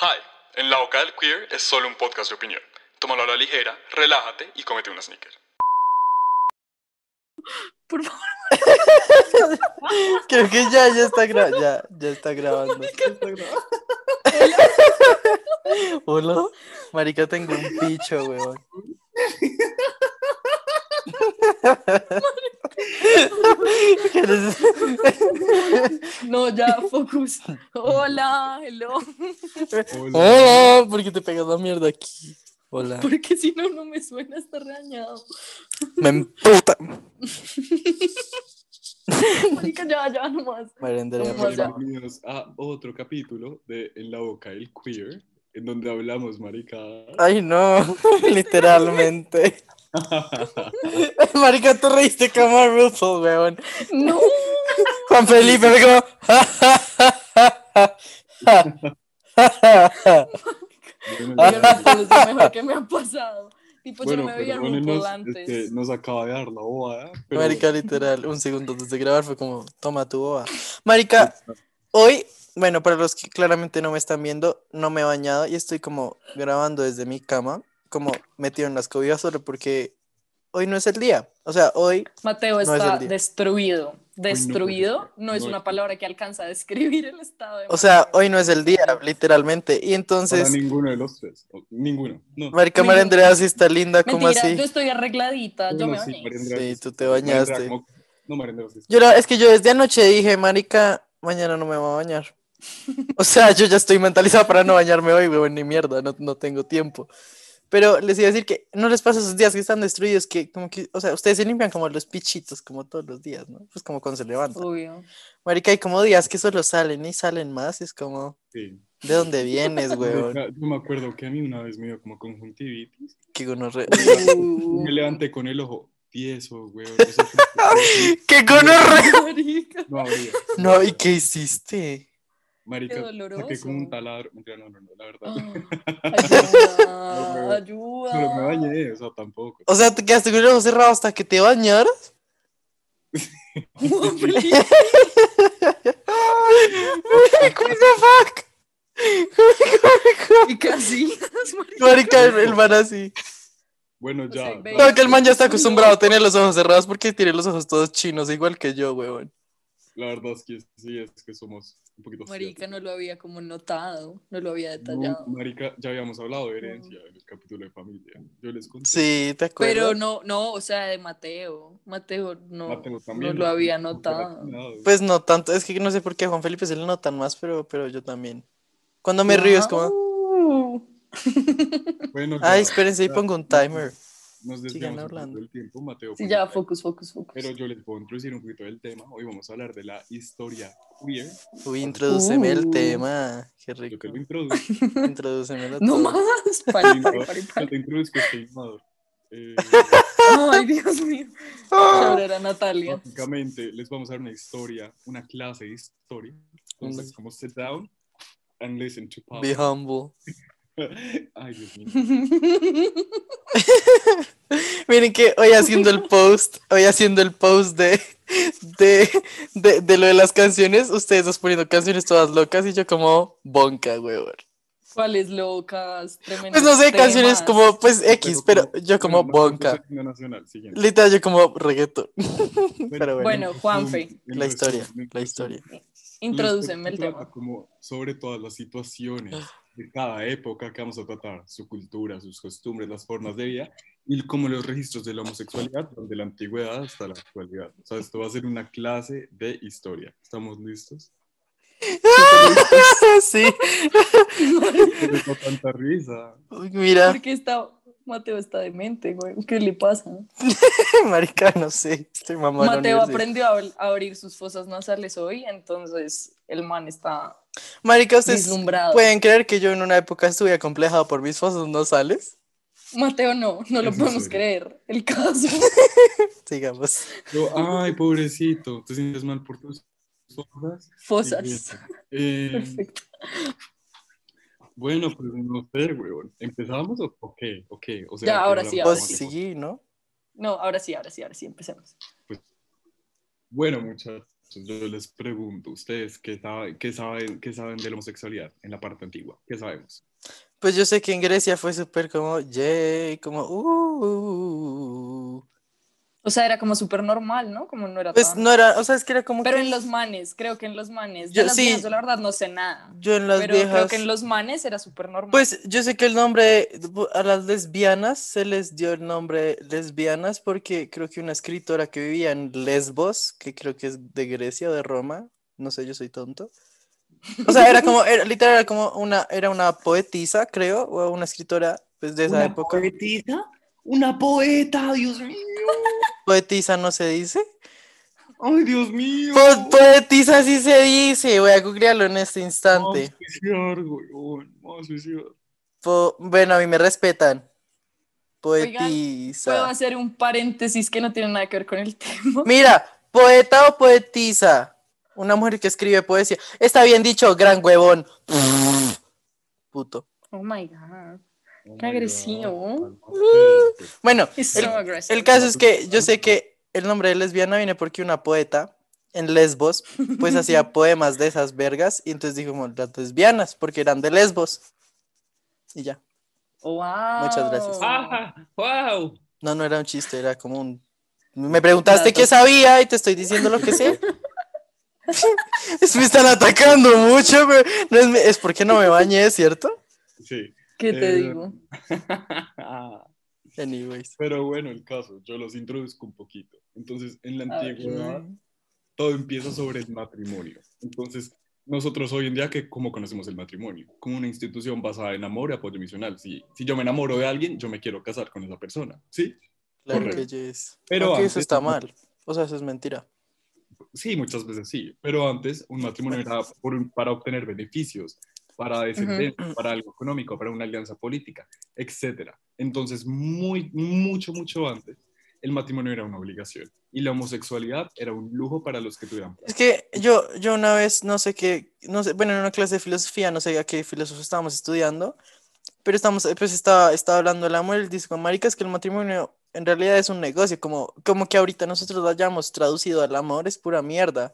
Hi, en la boca del queer es solo un podcast de opinión. Tómalo a la ligera, relájate y cómete una sneaker. Por favor. Creo que ya, ya está, gra- ya, ya está grabando. Hola. Marica, tengo un picho, weón. ¿Quieres- No, ya, focus. Hola, hello. Hola, ¿por qué te pegas la mierda aquí? Hola. Porque si no, no me suena, está regañado. Me emputa. Marica, ya, ya, nomás. Favor. Bienvenidos a otro capítulo de En la boca del queer, en donde hablamos maricadas. Ay, no, literalmente. Marica, te reíste como RuPaul, weón. No. Juan Felipe me como. Es lo mejor que me ha pasado. Tipo, yo bueno, no me veía RuPaul es antes. que nos acaba de dar la bobada. Pero Marica, literal, un segundo antes de grabar fue como, toma tu boba. Marica, hoy, bueno, para los que claramente no me están viendo, no me he bañado y estoy como grabando desde mi cama, como metido en las cobijas solo porque hoy no es el día. O sea, hoy, Mateo No es está el día. destruido. Destruido no, es no una es- palabra que alcanza a describir el estado de o sea, hoy no es el día, literalmente. Y para entonces, ninguno de los tres. o- Ninguno. No. Marica María Andrea sí está linda, como así. yo estoy arregladita, yo me bañé. Sí, sí tú te Andrea bañaste. como- No, María Andrea sí. Yo la- es que yo desde anoche dije, Marica, mañana no me voy a bañar. O sea, yo ya estoy mentalizado para no bañarme hoy, weón, ni mierda, no, no tengo tiempo. Pero les iba a decir que no les pasa esos días que están destruidos, que como que, o sea, ustedes se limpian como los pichitos, como todos los días, ¿no? Pues como cuando se levantan. Obvio. Marica, hay como días que solo salen y salen más, es como, Sí. ¿de dónde vienes, weón? Yo me acuerdo que a mí una vez me dio como conjuntivitis. Qué gonorrea. Uh, Me levanté con el ojo tieso, weón. ¡Qué gonorrea! marica. no. No, ¿y qué hiciste? Marica, Qué saqué como un taladro. Mentira, No, no, no, la verdad. Ayuda, ayuda. Pero me bañé, o sea, tampoco. O sea, te quedaste con el ojo cerrado hasta que te bañaras. What the fuck? Y casi. Marica, el, el man así. Bueno, O sea, ya. ve- No, que el man ya está acostumbrado a tener los ojos cerrados porque tiene los ojos todos chinos, igual que yo, weón. La verdad es que sí, es que somos un poquito Marica, no lo había como notado, no lo había detallado. No, marica, ya habíamos hablado de herencia en el capítulo de familia. Yo les conté. Sí, ¿te acuerdas? Pero no, no, o sea, de Mateo. Mateo no, Mateo también, no lo había no notado. Pues no tanto, es que no sé por qué a Juan Felipe se le notan más, pero, pero yo también. Cuando me río es como. Bueno, ay, espérense, ahí ya, pongo un timer. Nos desviamos hablando. del tiempo, Mateo. Sí, pon ya, el timer. focus, focus, focus. Pero yo les puedo introducir un poquito del tema. Hoy vamos a hablar de la historia queer. Uy, introdúceme el Uh. tema. Qué Yo rico. te lo introduzco. Introdúcemelo No más. Pare, pare, pare, Yo te introduzco este inmador. Eh, Ay, Dios mío. Ahora era Natalia. básicamente les vamos a dar una historia, una clase de historia. Entonces, Mm. como sit down and listen to Pablo. Be humble. Ay, Dios mío. Miren que hoy haciendo el post, hoy haciendo el post de, de, de, de lo de las canciones, ustedes dos poniendo canciones todas locas y yo como bonca, weón. ¿Cuáles locas? Tremendos Pues no sé, canciones como pues X, pero como- yo como bonca. nacional. Literal, yo como reggaeton. Pero bueno. Bueno, Juanfe. La historia, la historia. Introdúceme Esto el tema. Como sobre todas las situaciones de cada época que vamos a tratar, su cultura, sus costumbres, las formas de vida y como los registros de la homosexualidad desde la antigüedad hasta la actualidad. O sea, esto va a ser una clase de historia. ¿Estamos listos? Sí. ¿Por qué no tanta risa? Mira, Porque está, Mateo está demente, güey. ¿Qué le pasa? marica, no sé. Estoy Mateo aprendió a, ab- a abrir sus fosas nasales hoy, entonces el man está Marica, ustedes vislumbrado. pueden creer que yo en una época estuve acomplejado por mis fosas nasales. Mateo no, no lo Es podemos serio. creer. El caso. Sigamos. Yo, ay, pobrecito, ¿te sientes mal por tus cosas? Fosas. Eh, Perfecto. Bueno, pues no sé, weón. ¿Empezamos o, qué? ¿O qué? O Ya, ahora sí, hablamos Pues sí, ¿no? No, ahora sí, ahora sí, ahora sí, empecemos. Bueno, muchachos, Yo les pregunto, ¿ustedes qué saben, qué saben, qué saben de la homosexualidad en la parte antigua? ¿Qué sabemos? Pues yo sé que en Grecia fue súper como, yay, como, uh. O sea, era como súper normal, ¿no? Como no era Pues tan- no era, o sea, es que era como Pero que en los manes, creo que en los manes. Yo- de las sí. viejas, yo la verdad no sé nada. yo en las pero creo que en los manes era súper normal. Pues yo sé que el nombre a las lesbianas se les dio el nombre lesbianas porque creo que una escritora que vivía en Lesbos, que creo que es de Grecia o de Roma, no sé, yo soy tonto. O sea, era como, era, literal, era como una, era una poetisa, creo, o una escritora pues, de esa ¿Una época. poetisa? ¡Una poeta! ¡Dios mío! Poetisa no se dice. ¡Ay, Dios mío! Po- poetisa sí se dice, voy a googlearlo en este Vamos instante. Po- bueno, a mí me respetan. Oigan, Poetisa. Puedo hacer un paréntesis que no tiene nada que ver con el tema. Mira, poeta o poetisa. Una mujer que escribe poesía. Está bien dicho, gran huevón. Puto. Oh my god. Qué agresivo. Ok. Bueno, el, so aggressive. el caso es que yo sé que el nombre de lesbiana viene porque una poeta en Lesbos, pues hacía poemas de esas vergas. Y entonces dijo como las lesbianas, porque eran de Lesbos. Y ya. Wow. Muchas gracias. ¡Ah! ¡Wow! No, no era un chiste, era como un. Me preguntaste qué sabía y te estoy diciendo lo que sé. Me están atacando mucho, pero no es, es porque no me bañé, ¿cierto? Sí. ¿Qué te Eh, digo? Anyways. Pero bueno, el caso, yo los introduzco un poquito. Entonces, en la antigüedad, todo empieza sobre el matrimonio. Entonces, nosotros hoy en día, que ¿cómo conocemos el matrimonio? Como una institución basada en amor y apoyo misional. Si, si yo me enamoro de alguien, yo me quiero casar con esa persona, ¿sí? Claro Correcto. que yes. Pero antes- eso está mal. O sea, eso es mentira. Sí, muchas veces sí, pero antes un matrimonio era por para obtener beneficios, para descendencia, para algo económico, para una alianza política, etc. Entonces, muy, mucho, mucho antes, el matrimonio era una obligación y la homosexualidad era un lujo para los que tuvieran. Es que yo, yo una vez, no sé qué, no sé, bueno, en una clase de filosofía, no sé a qué filósofo estábamos estudiando, pero estamos, pues estaba, estaba hablando del amor, él dice, como, marica, es que el matrimonio en realidad es un negocio, como, como que ahorita nosotros lo hayamos traducido al amor, es pura mierda.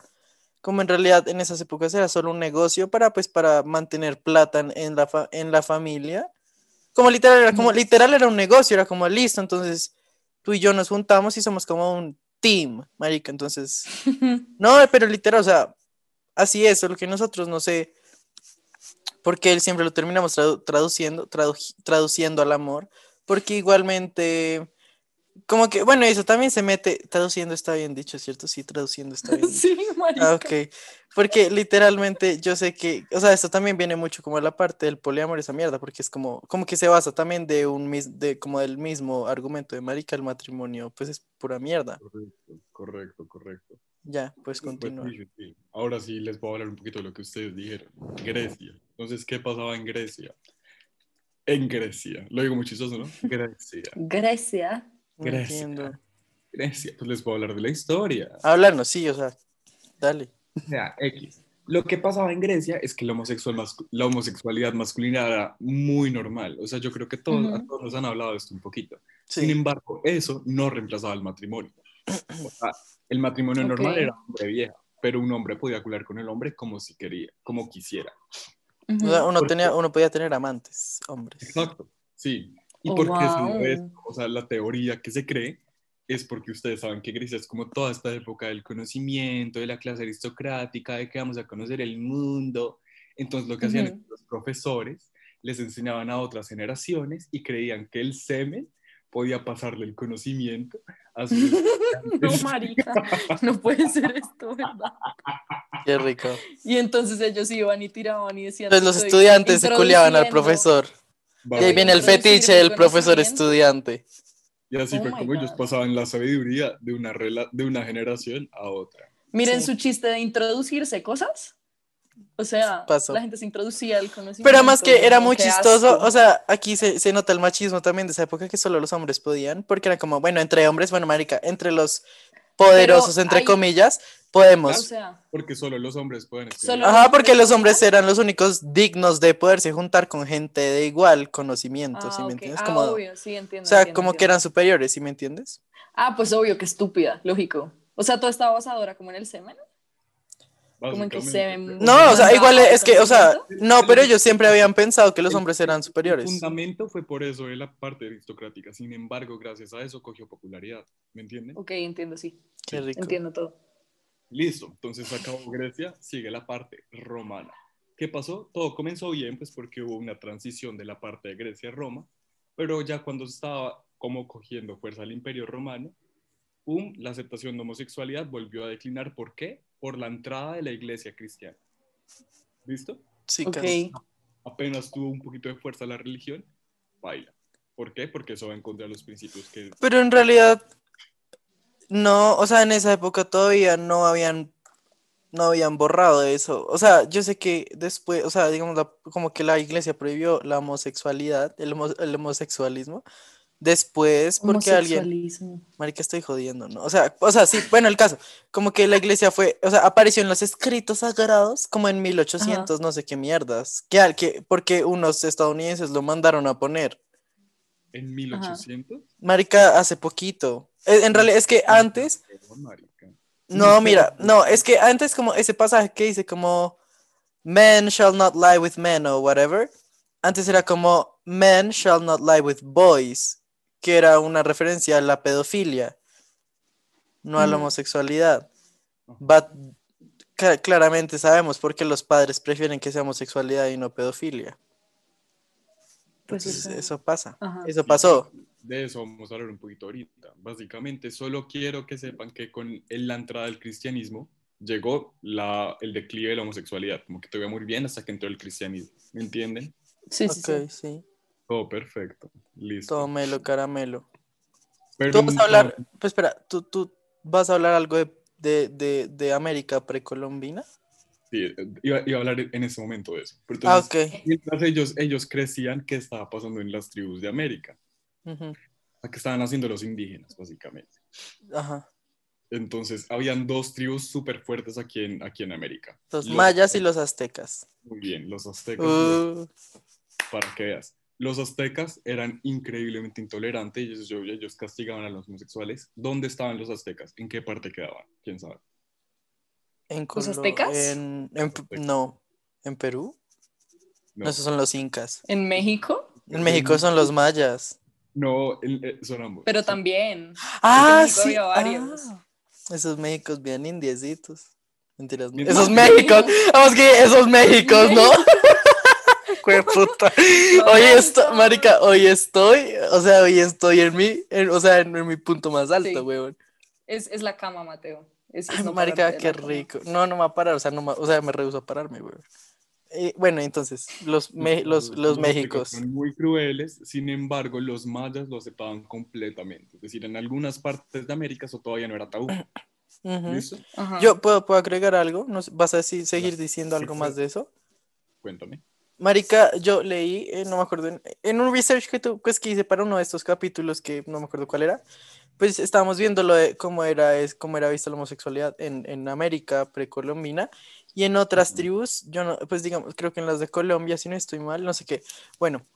Como en realidad en esas épocas era solo un negocio para, pues, para mantener plata en, en la, fa- en la familia. Como literal, era como, literal era un negocio, era como, listo, entonces tú y yo nos juntamos y somos como un team, marica, entonces... No, pero literal, o sea, así es, solo que nosotros no sé por qué siempre lo terminamos tradu- traduciendo, tradu- traduciendo al amor, porque igualmente, como que, bueno, eso también se mete, traduciendo está bien dicho, ¿cierto? Sí, traduciendo está bien dicho. sí, marica. Ah, ok, porque literalmente yo sé que, o sea, esto también viene mucho como la parte del poliamor, esa mierda, porque es como, como que se basa también de un mis, de como del mismo argumento de marica, el matrimonio, pues es pura mierda. Correcto, correcto, correcto. Ya, pues continúa. Ahora sí les voy a hablar un poquito de lo que ustedes dijeron. Grecia. Entonces, ¿qué pasaba en Grecia? En Grecia. Lo digo muy chistoso, ¿no? Grecia. Grecia. No Grecia. entiendo. Grecia. Pues les puedo hablar de la historia. Háblanos, sí, o sea, dale. O sea, X. Lo que pasaba en Grecia es que la, homosexual mascu- la homosexualidad masculina era muy normal. O sea, yo creo que todos, a Ujú. todos nos han hablado de esto un poquito. Sí. Sin embargo, eso no reemplazaba el matrimonio. O sea, el matrimonio Ok. normal era hombre vieja, pero un hombre podía cular con el hombre como si quería, como quisiera. O sea, uno, tenía, uno podía tener amantes, hombres. Exacto, sí. ¿Y Oh, por qué se wow. esto? O sea, la teoría que se cree es porque ustedes saben que Grecia es como toda esta época del conocimiento, de la clase aristocrática, de que vamos a conocer el mundo. Entonces lo que hacían es Ujú. que los profesores les enseñaban a otras generaciones y creían que el semen podía pasarle el conocimiento a sus No, marica, no puede ser esto, ¿verdad? Qué rico. Y entonces ellos iban y tiraban y decían. Entonces los "Estoy estudiantes se culiaban al introduciendo". profesor. Y ahí viene el fetiche del profesor estudiante. Y así Oh fue como ellos God. pasaban la sabiduría de una, rela- de una generación a otra. Miren Sí. su chiste de introducirse cosas. O sea, Pasó. la gente se introducía al conocimiento. Pero además que era muy chistoso, asco. o sea, aquí se, se nota el machismo también de esa época que solo los hombres podían, porque era como, bueno, entre hombres, bueno, marica, entre los poderosos, entre hay- comillas, O podemos. sea, Porque solo los hombres pueden. Solo- Ajá, porque los hombres eran los únicos dignos de poderse juntar con gente de igual conocimiento, ¿sí ah, me entiendes? Ah, Como, obvio, sí, entiendo. o sea, entiendo, como que eran superiores, ¿sí me entiendes? Ah, pues obvio, que estúpida, lógico. O sea, todo estaba basado ahora como en el semen. Como que se ven-. No, o sea, ¿Mandaba igual es que, o sea, no, pero ellos siempre habían pensado que los El- hombres eran El superiores. fundamento fue por eso de la parte aristocrática. Sin embargo, gracias a eso cogió popularidad. ¿Me entienden? Ok, entiendo, sí. Qué rico. Entiendo todo. Listo. Entonces acabó Grecia, sigue la parte romana. ¿Qué pasó? Todo comenzó bien, pues porque hubo una transición de la parte de Grecia a Roma, pero ya cuando estaba como cogiendo fuerza el imperio romano, ¡pum! la aceptación de homosexualidad volvió a declinar. ¿Por qué? Por la entrada de la iglesia cristiana. ¿Listo? Sí, Ok. casi. Apenas tuvo un poquito de fuerza la religión, baila. ¿Por qué? Porque eso va en contra de los principios que... Pero en realidad, no, o sea, en esa época todavía no habían, no habían borrado eso. O sea, yo sé que después, o sea, digamos, la- como que la iglesia prohibió la homosexualidad, el, homo- el homosexualismo. Después, porque alguien, marica, estoy jodiendo, ¿no? O sea, o sea, sí, bueno, el caso, como que la iglesia fue, o sea, apareció en los escritos sagrados, como en 1800, no sé qué mierdas, que, al- que, porque unos estadounidenses lo mandaron a poner. En 1800. Marica, hace poquito. Eh, En realidad es que antes, no, mira, no, es que antes como ese pasaje que dice como men shall not lie with men o whatever, antes era como men shall not lie with boys, que era una referencia a la pedofilia, no a la Ujú. homosexualidad. But cla- claramente sabemos por qué los padres prefieren que sea homosexualidad y no pedofilia. Pues Entonces, eso. eso pasa. Ajá. Eso pasó. De eso vamos a hablar un poquito ahorita. Básicamente, solo quiero que sepan que con la entrada del cristianismo llegó la, el declive de la homosexualidad. Como que te voy muy bien hasta que entró el cristianismo. ¿Me entienden? Sí, sí, Ok, sí. sí. Todo perfecto. Listo. Tómelo, caramelo. Pero Tú vas a no- hablar, pues espera, ¿tú, tú vas a hablar algo de, de, de, de América precolombina? Sí, iba, iba a hablar en ese momento de eso. Pero Ah, ok. mientras ellos, ellos crecían, ¿qué estaba pasando en las tribus de América? Ujú, ¿A qué estaban haciendo los indígenas, básicamente? Ajá. Entonces, habían dos tribus súper fuertes aquí en, aquí en América. Los Los- mayas y los aztecas. Muy bien, los aztecas. Uh, para que veas. Los aztecas eran increíblemente intolerantes y ellos, ellos castigaban a los homosexuales. ¿Dónde estaban los aztecas? ¿En qué parte quedaban? ¿Quién sabe? en ¿Los aztecas? En, en P- no, ¿en Perú? No. No, esos son los incas. ¿En México? En México son los mayas. no el- eh, son ambos. Pero también. Ah, México sí. había varios. ah, esos Méxicos bien indiecitos. Mentiras. Esos Méxicos. Vamos que esos Méxicos, ¿no? Jue puta. Hoy estoy, marica, hoy estoy, o sea, hoy estoy en mi, en- o sea, en, en mi punto más alto, Sí. weón. Es, es la cama, Mateo. Es, es Ay, no marica, de qué cama. rico. No, no me va a parar, o sea, no me- o sea, me rehuso a pararme, weón. Eh, bueno, entonces, los, me- los, los aztecas Méxicos. Son muy crueles, sin embargo, los mayas lo aceptaban completamente. Es decir, en algunas partes de América eso todavía no era tabú. ¿Listo? Ajá. Yo puedo, puedo agregar algo, ¿No sé, ¿vas a decir- seguir diciendo algo Sí, más de eso? Cuéntame. Marica, yo leí, eh, no me acuerdo, en, en un research que, tu, pues, que hice para uno de estos capítulos que no me acuerdo cuál era, pues estábamos viendo lo de cómo era, es, cómo era vista la homosexualidad en, en América precolombina y en otras tribus, yo no, pues digamos, creo que en las de Colombia, si no estoy mal, no sé qué. Bueno,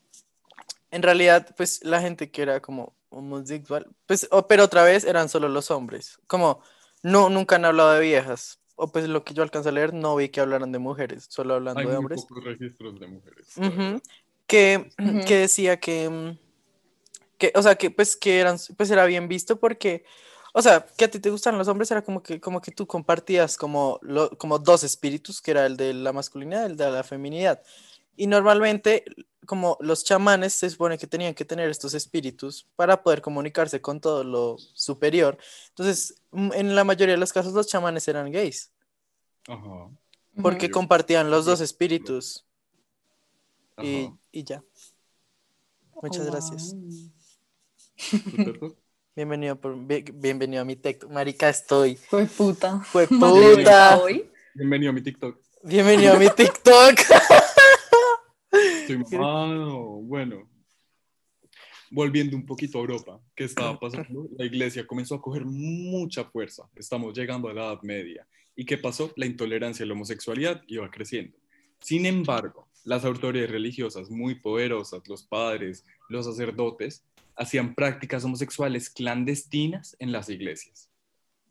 en realidad, pues la gente que era como homosexual, pues, pero otra vez eran solo los hombres, como no, nunca han hablado de viejas, o pues lo que yo alcancé a leer, no vi que hablaran de mujeres, solo hablando Hay de muy hombres. pocos registros de mujeres. Ujú, que, Ujú. que decía que, mm, que, o sea, que pues que eran, pues era bien visto porque, o sea, que a ti te gustan los hombres, era como que, como que tú compartías como, lo- como dos espíritus, que era el de la masculinidad y el de la feminidad. Y normalmente, como los chamanes se supone que tenían que tener estos espíritus para poder comunicarse con todo lo superior. Entonces, en la mayoría de los casos, los chamanes eran gays, Ajá. Porque Yo- compartían los dos espíritus. ajá. Y, y ya. Muchas Oh, gracias. Bienvenido, por, bien- bienvenido a mi TikTok. Marica, estoy. Fue puta. Fue puta. hoy. Bienvenido a mi TikTok. Bienvenido a mi TikTok. Estoy. Bueno, volviendo un poquito a Europa, ¿qué estaba pasando? La iglesia comenzó a coger mucha fuerza. Estamos llegando a la Edad Media. ¿Y qué pasó? La intolerancia a la homosexualidad iba creciendo. Sin embargo, las autoridades religiosas muy poderosas, los padres, los sacerdotes, hacían prácticas homosexuales clandestinas en las iglesias.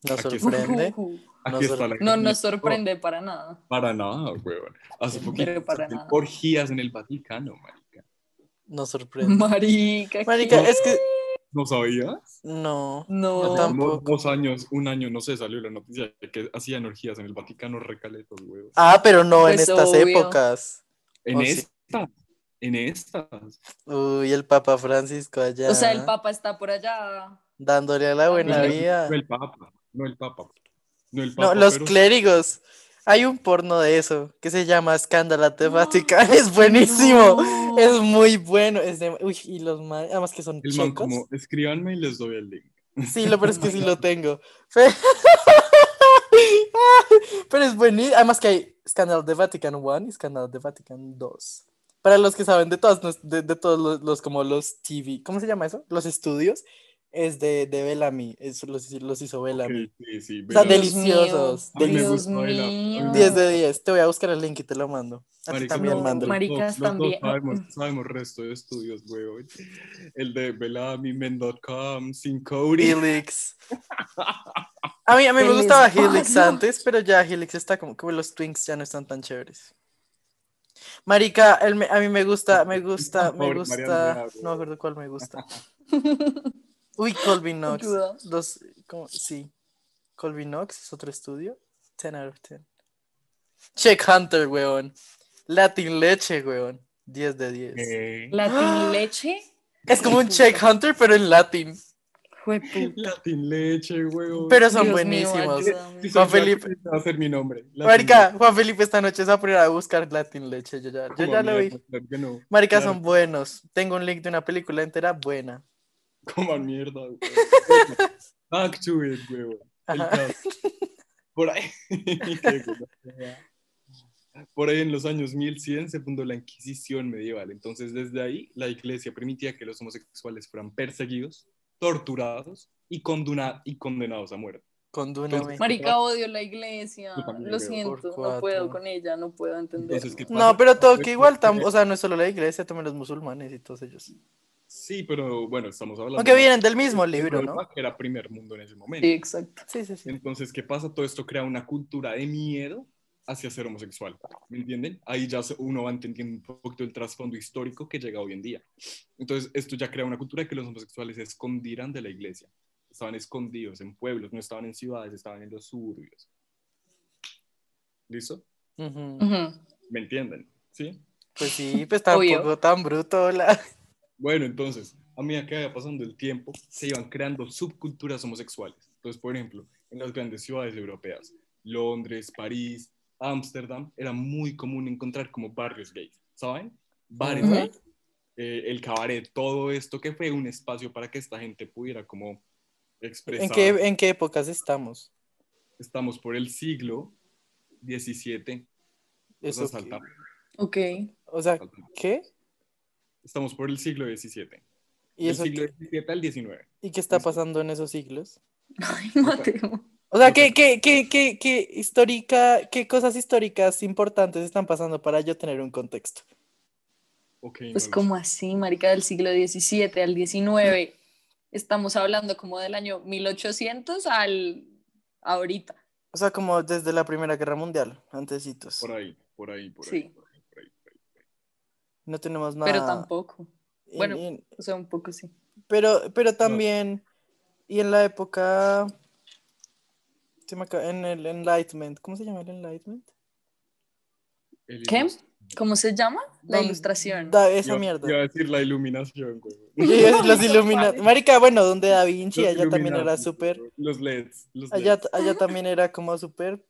Nos Aquí sorprende. Aquí Nos está sor- la No nos sorprende para nada. Para nada, weón. Hace poquito para nada. orgías en el Vaticano, marica. Nos sorprende. Marica. Marica, ¿qué? es que ¿No sabías? no. No. Hace tampoco. dos años, un año, no sé, salió la noticia de que hacían orgías en el Vaticano recaletos, weón. Ah, pero no en Pues estas obvio. épocas. En oh, sí. estas, en estas. Uy, el Papa Francisco allá. O sea, el Papa está por allá. Dándole a la buena No, no, vida. No el Papa, no el Papa. No el No, los pero- clérigos. Hay un porno de eso que se llama Escándalo de Vaticano. Es buenísimo. No. Es muy bueno. Es de... Uy, y los man... Además que son El man como, escríbanme y les doy el link. Sí, lo peor es que sí lo tengo. Pero es buenísimo. Además que hay Scandal de Vatican 1 y Scandal de Vatican 2. Para los que saben de todos, de, de todos los, los- como los TV, ¿cómo se llama eso? Los estudios, es de, de Bellamy. Eso los, los hizo Bellamy. Ok, sí, sí. O sea, pero- Dios deliciosos. Deliciosos. Dios mío. 10 de 10. Te voy a buscar el link y te lo mando. A ti también, no, mando. Maricas también. Sabemos, sabemos resto de estudios, weón. El de Bellamy.com, sin Cody. Helix. A mí, a mí ¿Qué me gustaba Helix pasa? antes, pero ya Helix está como que los Twinks ya no están tan chéveres. Marica, el a mí me gusta, me gusta, me gusta. No me güey. acuerdo cuál me gusta. Uy, Colby Knox. Dos, ¿cómo? Sí. Colby Knox es otro estudio. 10 out of 10. Check Hunter, weón. Latin Leche, weón. 10 de 10. Eh, Latin leche. Es como un Check Hunter, pero en latín. Latin leche, weón. Pero son Dios buenísimos. Juan Felipe. Va a ser mi nombre. Latin Marica, leche. Juan Felipe esta noche se va a poner a buscar Latin Leche. Yo ya, yo ya lo vi. no. Marica, Claro son buenos. Tengo un link de una película entera buena. Como mierda, weón. Back to it, caso. Por ahí. Por ahí en los años 1100 se fundó la Inquisición medieval. Entonces, desde ahí, la iglesia permitía que los homosexuales fueran perseguidos, torturados y, condena- y condenados a muerte. Condúname. Marica, odio la iglesia. Lo siento, no puedo con ella, no puedo entender. Entonces. No, pero todo que Pues, igual, tam- o sea, no es solo la iglesia, también los musulmanes y todos ellos. Sí, pero bueno, estamos hablando. Aunque vienen del mismo libro, ¿no? Que era primer mundo en ese momento. Sí, exacto. Sí, sí, sí. Entonces, ¿qué pasa? Todo esto crea una cultura de miedo hacia ser homosexual. ¿Me entienden? Ahí ya uno va entendiendo un poquito el trasfondo histórico que llega hoy en día. Entonces, esto ya crea una cultura de que los homosexuales se escondieran de la iglesia. Estaban escondidos en pueblos, no estaban en ciudades, estaban en los suburbios. ¿Listo? Ujú. Ujú. ¿Me entienden? ¿Sí? Pues sí, pues tampoco Obvio. tan bruto. La... Bueno, entonces, a medida que vaya pasando el tiempo, se iban creando subculturas homosexuales. Entonces, por ejemplo, en las grandes ciudades europeas, Londres, París, Ámsterdam, era muy común encontrar como barrios gays, ¿saben? Bares Ujú. gays, eh, el cabaret, todo esto que fue un espacio para que esta gente pudiera como expresar. ¿En qué, ¿En qué épocas estamos? Estamos por el siglo XVII. Eso, o sea, salta- Ok. o sea. ¿qué? Estamos por el siglo XVII. ¿Y, eso, siglo qué? XVII al XIX. ¿Y qué está pasando en esos siglos? Ay, Mateo. O sea. ¿qué, qué, qué, qué, qué histórica, qué cosas históricas importantes están pasando para yo tener un contexto? Ok, Pues no como así, marica, del siglo XVII al XIX. Estamos hablando como del año 1800 al ahorita. O sea, como desde la Primera Guerra Mundial, antecitos. Por ahí, por ahí, por ahí. Sí. Por ahí, por ahí, por ahí, por ahí. No tenemos nada. Pero tampoco. y- bueno. y- O sea, un poco sí. pero, pero también, y en la época, se me acaba- en el Enlightenment, ¿cómo se llama el Enlightenment? El ¿Qué? ¿Cómo se llama? La ilustración. Da, esa Iba- mierda. Iba a decir la iluminación, güey. Los Illuminati. Marica, bueno, donde Da Vinci, Los allá también era súper. Los LEDs. Los Allá, LEDs. allá también era como súper.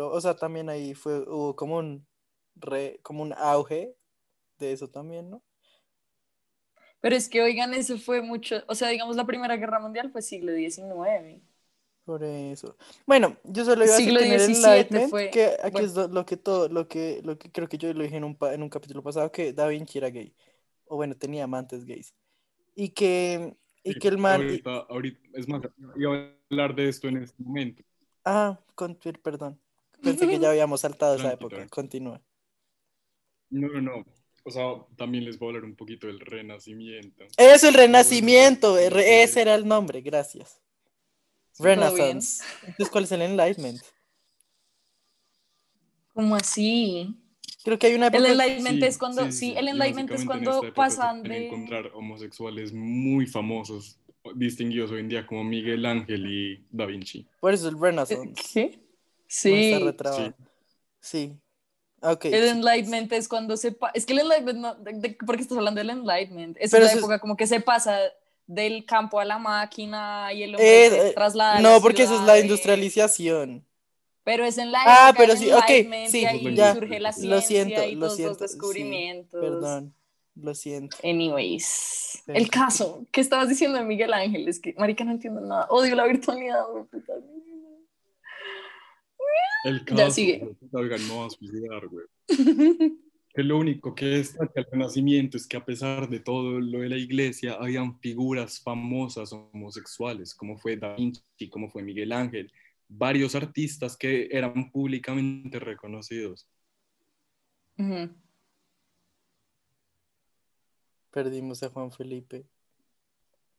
O sea, también ahí fue, hubo como un re- como un auge de eso también, ¿no? Pero es que, oigan, eso fue mucho. O sea, digamos, la Primera Guerra Mundial fue siglo XIX. Por eso. Bueno, yo solo iba a decir Siglo Enlightenment, fue- que aquí bueno. es lo, que todo, lo que, lo que creo que yo lo dije en un, pa- en un capítulo pasado, que Da Vinci era gay. O bueno, tenía amantes gays. Y que, y Sí, que el man. Ahorita, ahorita, es más, iba a hablar de esto en este momento. ah, con, perdón. Pensé que ya habíamos saltado esa época. Continúa. No, no, no. O sea, también les voy a hablar un poquito del renacimiento. Eso, el renacimiento. el re- Ese era el nombre, gracias. Renaissance. Entonces, ¿cuál es el Enlightenment? ¿Cómo así? Creo que hay una El época... enlightenment Sí, es cuando, sí, sí, sí, el enlightenment es en cuando pasan de... encontrar homosexuales muy famosos, distinguidos hoy en día como Miguel Ángel y Da Vinci. Por eso el Renaissance. ¿Qué? Sí. retrabado. Sí. Ok. El enlightenment es cuando se es que el enlightenment no, de, de- ¿por qué estás hablando del enlightenment? Es Pero la eso es- época como que se pasa del campo a la máquina y el hombre Eh, se eh, traslada no, porque esa es la industrialización. Pero es en la Ah, época pero sí, ok, sí, ahí ya. surge la Lo ciencia siento, y lo siento. los sí, descubrimientos. perdón, lo siento. Anyways, Sí. el caso, ¿qué esestabas diciendo de Miguel Ángel? Es que, marica, no entiendo nada. Odio la virtualidad. puta. El Ya, caso, oigan, no a suicidar, güey. Que lo único que destaca el Renacimiento es que a pesar de todo lo de la iglesia, habían figuras famosas homosexuales, como fue Da Vinci, como fue Miguel Ángel, varios artistas que eran públicamente reconocidos. Perdimos a Juan Felipe.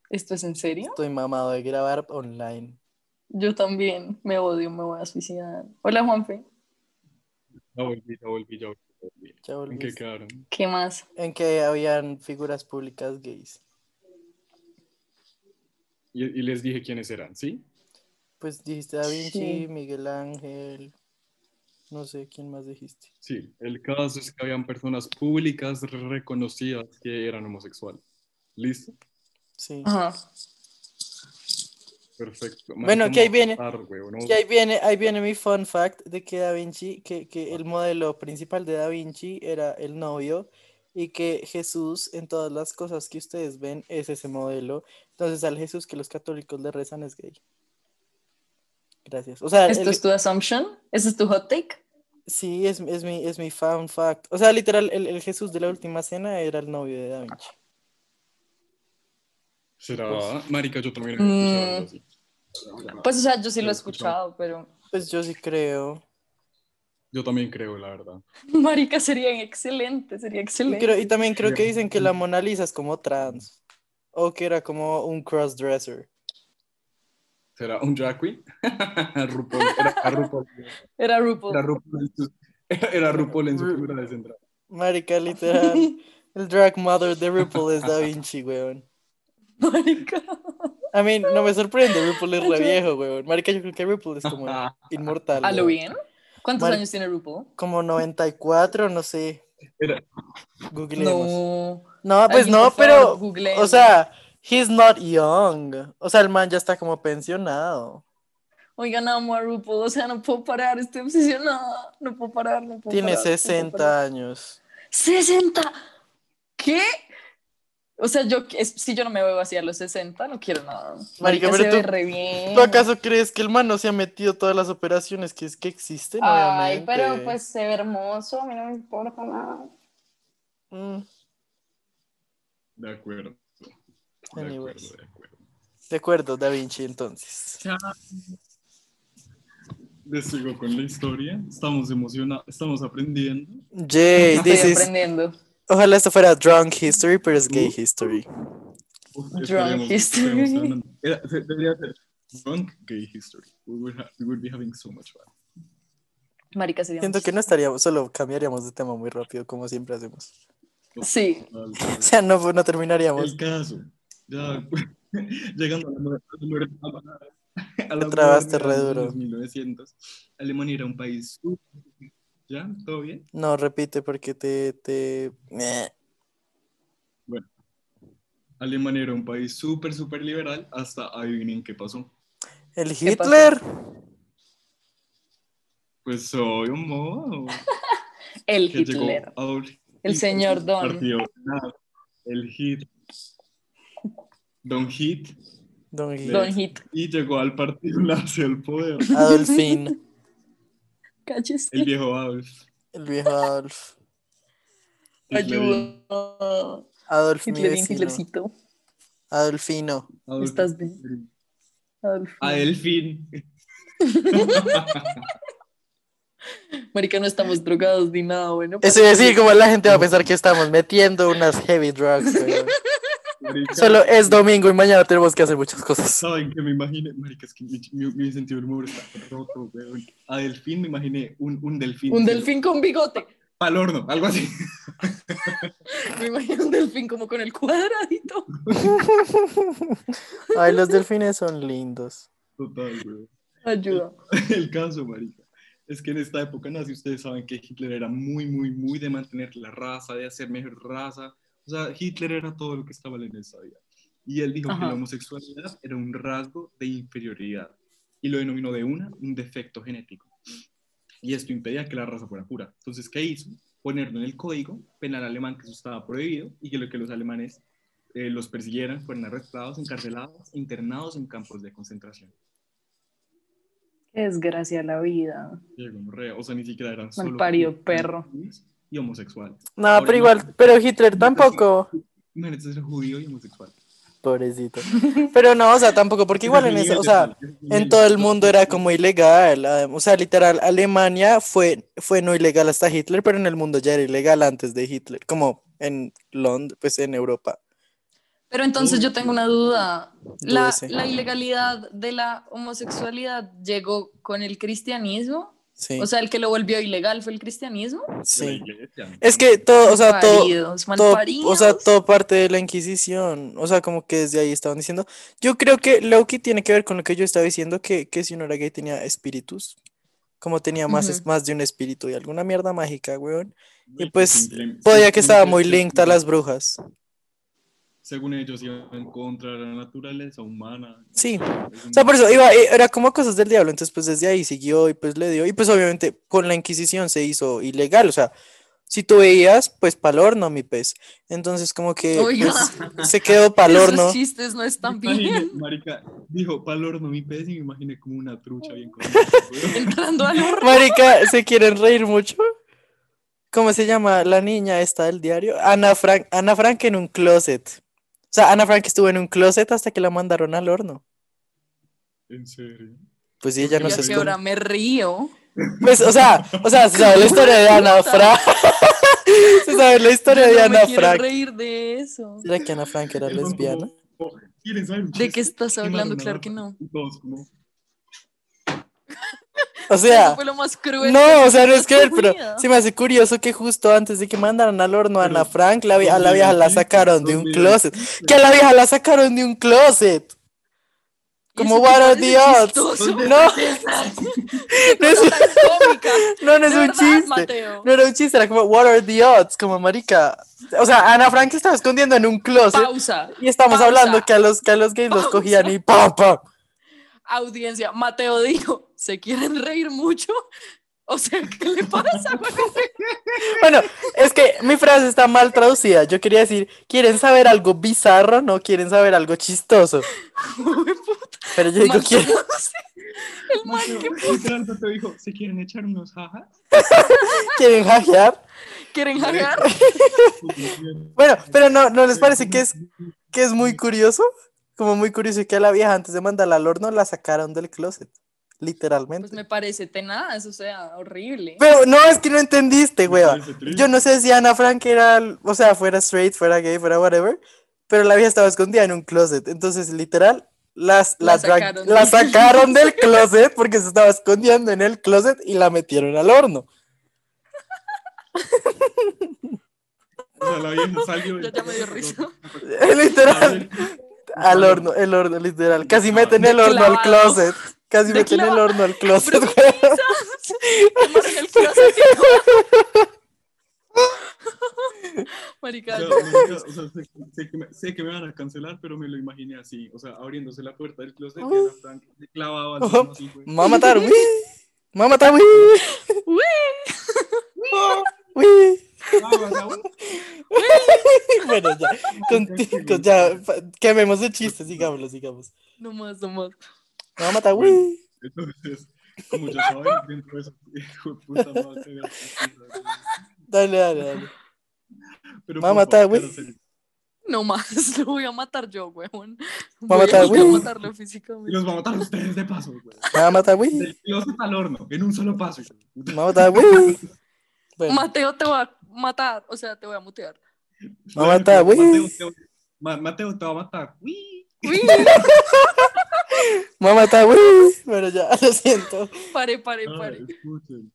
¿Esto es en serio? Estoy mamado de grabar online. Yo también me odio, me voy a suicidar. Hola, Juanfe. Ya volví, ya volví, ya volví. ya volví. Ya ¿En qué quedaron? ¿Qué más? En que habían figuras públicas gays. Y, y les dije quiénes eran, ¿sí? Pues dijiste Da Vinci, Sí. Miguel Ángel. No sé quién más dijiste. Sí, el caso es que habían personas públicas reconocidas que eran homosexuales. ¿Listo? Sí. Ajá. Perfecto. Bueno, Marica, que ahí viene- matar, güey, ¿no? Y ahí viene, ahí viene mi fun fact de que Da Vinci, que, que el modelo principal de Da Vinci era el novio y que Jesús en todas las cosas que ustedes ven es ese modelo. Entonces al Jesús que los católicos le rezan es gay. Gracias. O sea, ¿Esto el- es tu assumption? ¿Ese es tu hot take? sí, es, es mi, es mi fun fact. O sea, literal, el, el Jesús de la última cena era el novio de Da Vinci. ¿Será? Marica, yo también he escuchado algo Mm. Pues, o sea, yo sí Lo lo he escuchado. escuchado, pero Pues yo sí creo. Yo también creo, la verdad. marica, sería excelente, sería Y, excelente. creo- y también creo que dicen que la Mona Lisa es como trans. O que era como un crossdresser. ¿Será un drag queen? RuPaul, era RuPaul. Era RuPaul. Era RuPaul en su, era RuPaul en su figura de central. Marica, literal. El drag mother de RuPaul es Da Vinci, weón. Marica. A mí no me sorprende, RuPaul es re viejo, weón. Marica, yo creo que RuPaul es como inmortal. ¿A lo bien? ¿Cuántos Mar- años tiene RuPaul? Como 94, no sé. Era, Googleemos. No. No, pues no, pero. O sea, he's not young. O sea, el man ya está como pensionado. Oigan, amo a RuPaul, o sea, no puedo parar, estoy obsesionada. No puedo parar, no puedo Tiene parar, no puedo 60 parar. años. ¡60! ¿Qué? O sea, yo, es- si yo no me veo así a los 60, no quiero nada. Marica, Marica, pero se tú- ve re bien. ¿Tú acaso crees que el man no se ha metido todas las operaciones que, es, que existen? Ay, Obviamente. pero pues se ve hermoso, a mí no me importa nada. Mm, de acuerdo. De Anyways. acuerdo, de acuerdo. de acuerdo, Da Vinci, entonces. Les sigo con la historia. Estamos emocionados, estamos aprendiendo. Jay, Estoy this is. aprendiendo. Ojalá esto fuera drunk history, pero es gay history. Uf, Drunk history. Era- Debería ser drunk gay history. We would, ha- we would be having so much fun. Marica, sería Siento que no estaríamos, solo cambiaríamos de tema muy rápido, como siempre hacemos. Sí, O sea, no, no terminaríamos. El caso. Ya, llegando a la muerte- a la a la Te trabaste re modernidad de duro. los 1900, Alemania era un país. ¿Ya? ¿Todo bien? No, repite porque te... te... Bueno. Alemania era un país súper, súper liberal hasta adivinen qué pasó. El ¿Qué pasó? Hitler. Pues soy un modo. el Hitler. El señor Don. partido. El Hit. Don Hit. Don Hit. Don Hit. Y llegó al partido hacia el poder. Adolfín. Cállese. El viejo Adolf. El viejo Adolf. Ayuda. Adolf, Hitlerín. Hitlercito. Adolfino. Adolf ¿Estás bien? Hitlerín. Adolf. A Delfín. Marica, no estamos drogados ni nada, bueno. Eso iba a decir, como la gente va a pensar que estamos metiendo unas heavy drugs. Marica, Solo es domingo y mañana tenemos que hacer muchas cosas. ¿Saben que me imaginé? Marica, es que mi, mi- mi sentido del humor está roto, weón. A delfín me imaginé un, un delfín. Un delfín con bigote. Al horno, algo así. Me imagino un delfín como con el cuadradito. Ay, los delfines son lindos. Total, weón. Ayuda. El caso, marica, es que en esta época nazi ustedes saben que Hitler era muy, muy, muy de mantener la raza, de hacer mejor raza. O sea, Hitler era todo lo que estaba en esa vida. Y él dijo que Ajá. la homosexualidad era un rasgo de inferioridad y lo denominó de una un defecto genético. Y esto impedía que la raza fuera pura. Entonces, ¿qué hizo? Ponerlo en el código penal alemán que eso estaba prohibido y que lo que los alemanes eh, los persiguieran, fueran arrestados, encarcelados, internados en campos de concentración. Qué desgracia la vida. O sea, ni siquiera eran solo Malparido judíos, perro. judíos Y homosexual. No, Ahora, pero igual, pero Hitler tampoco. Imagínate ser judío y homosexual. Pobrecito. Pero no, o sea, tampoco, porque igual en eso, o sea, en todo el mundo era como ilegal. O sea, literal, Alemania fue, fue no ilegal hasta Hitler, pero en el mundo ya era ilegal antes de Hitler, como en Londres, pues en Europa. Pero entonces yo tengo una duda. La, la ilegalidad de la homosexualidad llegó con el cristianismo. Sí, O sea, el que lo volvió ilegal fue el cristianismo. Sí. Es que todo, o sea, todo, o sea, todo parte de la Inquisición. O sea, como que desde ahí estaban diciendo. Yo creo que Loki tiene que ver con lo que yo estaba diciendo, que, que si uno era gay tenía espíritus. Como tenía más, es- Ujú. más de un espíritu y alguna mierda mágica, weón. Y pues, Podía que estaba muy linked a las brujas. Según ellos iban en contra de la naturaleza humana. Sí. O sea, por eso iba, eh, era como cosas del diablo, entonces pues desde ahí siguió y pues le dio, y pues obviamente con la Inquisición se hizo ilegal, o sea, si tú veías, pues pa'l horno, mi pez. Entonces como que pues, se quedó pa'l horno. Esos chistes no están bien. marica, dijo, pal horno mi pez y me imaginé como una trucha bien con Entrando al horno. Marica, ¿se quieren reír mucho? ¿Cómo se llama la niña esta del diario? Ana Frank, Ana Frank en un closet. O sea, Ana Frank estuvo en un closet hasta que la mandaron al horno. En serio. Pues sí, ella no se esconde. hora me río. Pues, o sea, o sea, se sabe la historia de Ana Frank. Se sabe la historia Yo de no Ana me quiero Frank. reír de eso. ¿Será que Ana Frank era lesbiana? como, ¿Quieren saber un ¿De qué estás hablando? Claro que no. Y todos como, O sea, fue lo más cruel. no, o sea, no es he pero se me hace curioso que justo antes de que mandaran al horno a Ana Frank, la, a la ¿dónde vieja la sacaron de un ¿Dónde closet. Que a la vieja la sacaron de un closet. ¿Y Como what are the odds? No, no es, no, no es un chiste. Mateo. No era un chiste, era como what are the odds, como marica. O sea, Ana Frank estaba escondiendo en un closet. Pausa. Y estamos Pausa. hablando que a los, que a los gays los cogían y ¡pam, pam! Audiencia, Mateo dijo, ¿se quieren reír mucho? O sea, ¿qué le pasa? Bueno, es que mi frase está mal traducida. Yo quería decir, ¿quieren saber algo bizarro? No quieren saber algo chistoso. Pero yo digo, Mal ¿quieren. El man que te dijo, ¿se quieren echar unos jajas? ¿quieren hackear? quieren jagar. Bueno, pero no, ¿no les parece que es, que es muy curioso? Como muy curioso que a la vieja antes de mandarla al horno la sacaron del closet. Literalmente. Pues me parece tenaz, o sea, horrible. Pero no, es que no entendiste, wea. Yo no sé si Ana Frank era, o sea, fuera straight, fuera gay, fuera whatever, pero la vieja estaba escondida en un closet. Entonces, literal, las, La la, drag- sacaron la del sacaron del closet porque se estaba escondiendo en el closet y la metieron al horno. O sea, la vieja salió. Ya, ya me dio risa. literal, al horno, el horno, literal. Casi meten el horno al closet. Casi De meten el clavado. horno al closet. Tomaron el closet y- Marica, O sea, marica, o sea, sé, sé que me, sé que me van a cancelar, pero me lo imaginé así. O sea, abriéndose la puerta del closet y Frank se clavaba al horno así, güey. Me va a matar, uy. Me va a matar, uy. Uy. Uy. Ah, vas a- Bueno, ya, conti- con- ya, quememos el chiste, sigámoslo, sigamos. no más, no más. Me va a matar, uy. Entonces, como ya saben, dentro de eso, hijo de puta. Dale, dale, dale. Pero, Me va a matar, güey. No más, lo voy a matar yo, weón. Va a matar, voy a güey. matarlo Y físicamente. los va a matar ustedes de paso, güey. Me va a matar, uy. Del closet al horno, en un solo paso. Me va a matar, uy. Bueno, Mateo te va a matar, o sea, te voy a mutear. me va a matar, Mateo, uy. te voy- Ma- Mateo te va a matar. Uy. Mamá está, uy, pero ya, lo siento. Pare, pare, Ah, pare. escuchen.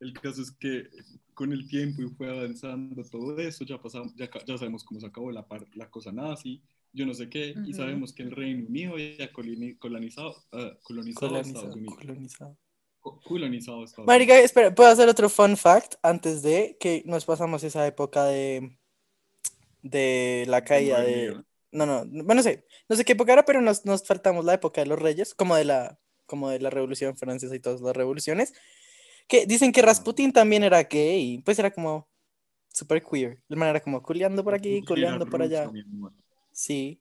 El caso es que con el tiempo y fue avanzando todo eso, ya pasamos, ya, sabemos cómo se acabó la, par- la cosa nazi, yo no sé qué, y sabemos que el Reino Unido ya coloni- colonizado, ah, colonizado, a Estados Colonizado, Unidos. colonizado. Co- colonizado Estados Marica, espera, ¿puedo hacer otro fun fact antes de que nos pasamos esa época de, de la caída de... No, no, bueno, no sé, no sé qué época era, pero nos, nos faltamos la época de los reyes, como de la, como de la Revolución Francesa y todas las revoluciones, que dicen que Rasputin también era gay, pues era como super queer, el man era como culeando por aquí, culeando por allá, sí.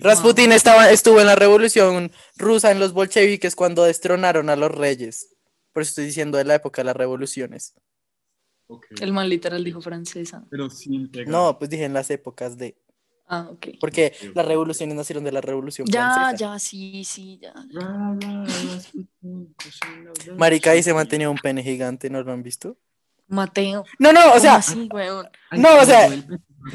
Rasputin estaba, estuvo en la revolución rusa en los bolcheviques cuando destronaron a los reyes, por eso estoy diciendo de la época de las revoluciones. El man literal dijo francesa. Pero sin pegar. No, pues dije en las épocas de, Ah, ok. porque las revoluciones nacieron de la revolución Ya, francesa. ya, sí, sí, ya. Marica, ahí se mantenía un pene gigante, ¿no lo han visto? Mateo. No, no, o sea, sí, weón. Ay, no, o sea, no,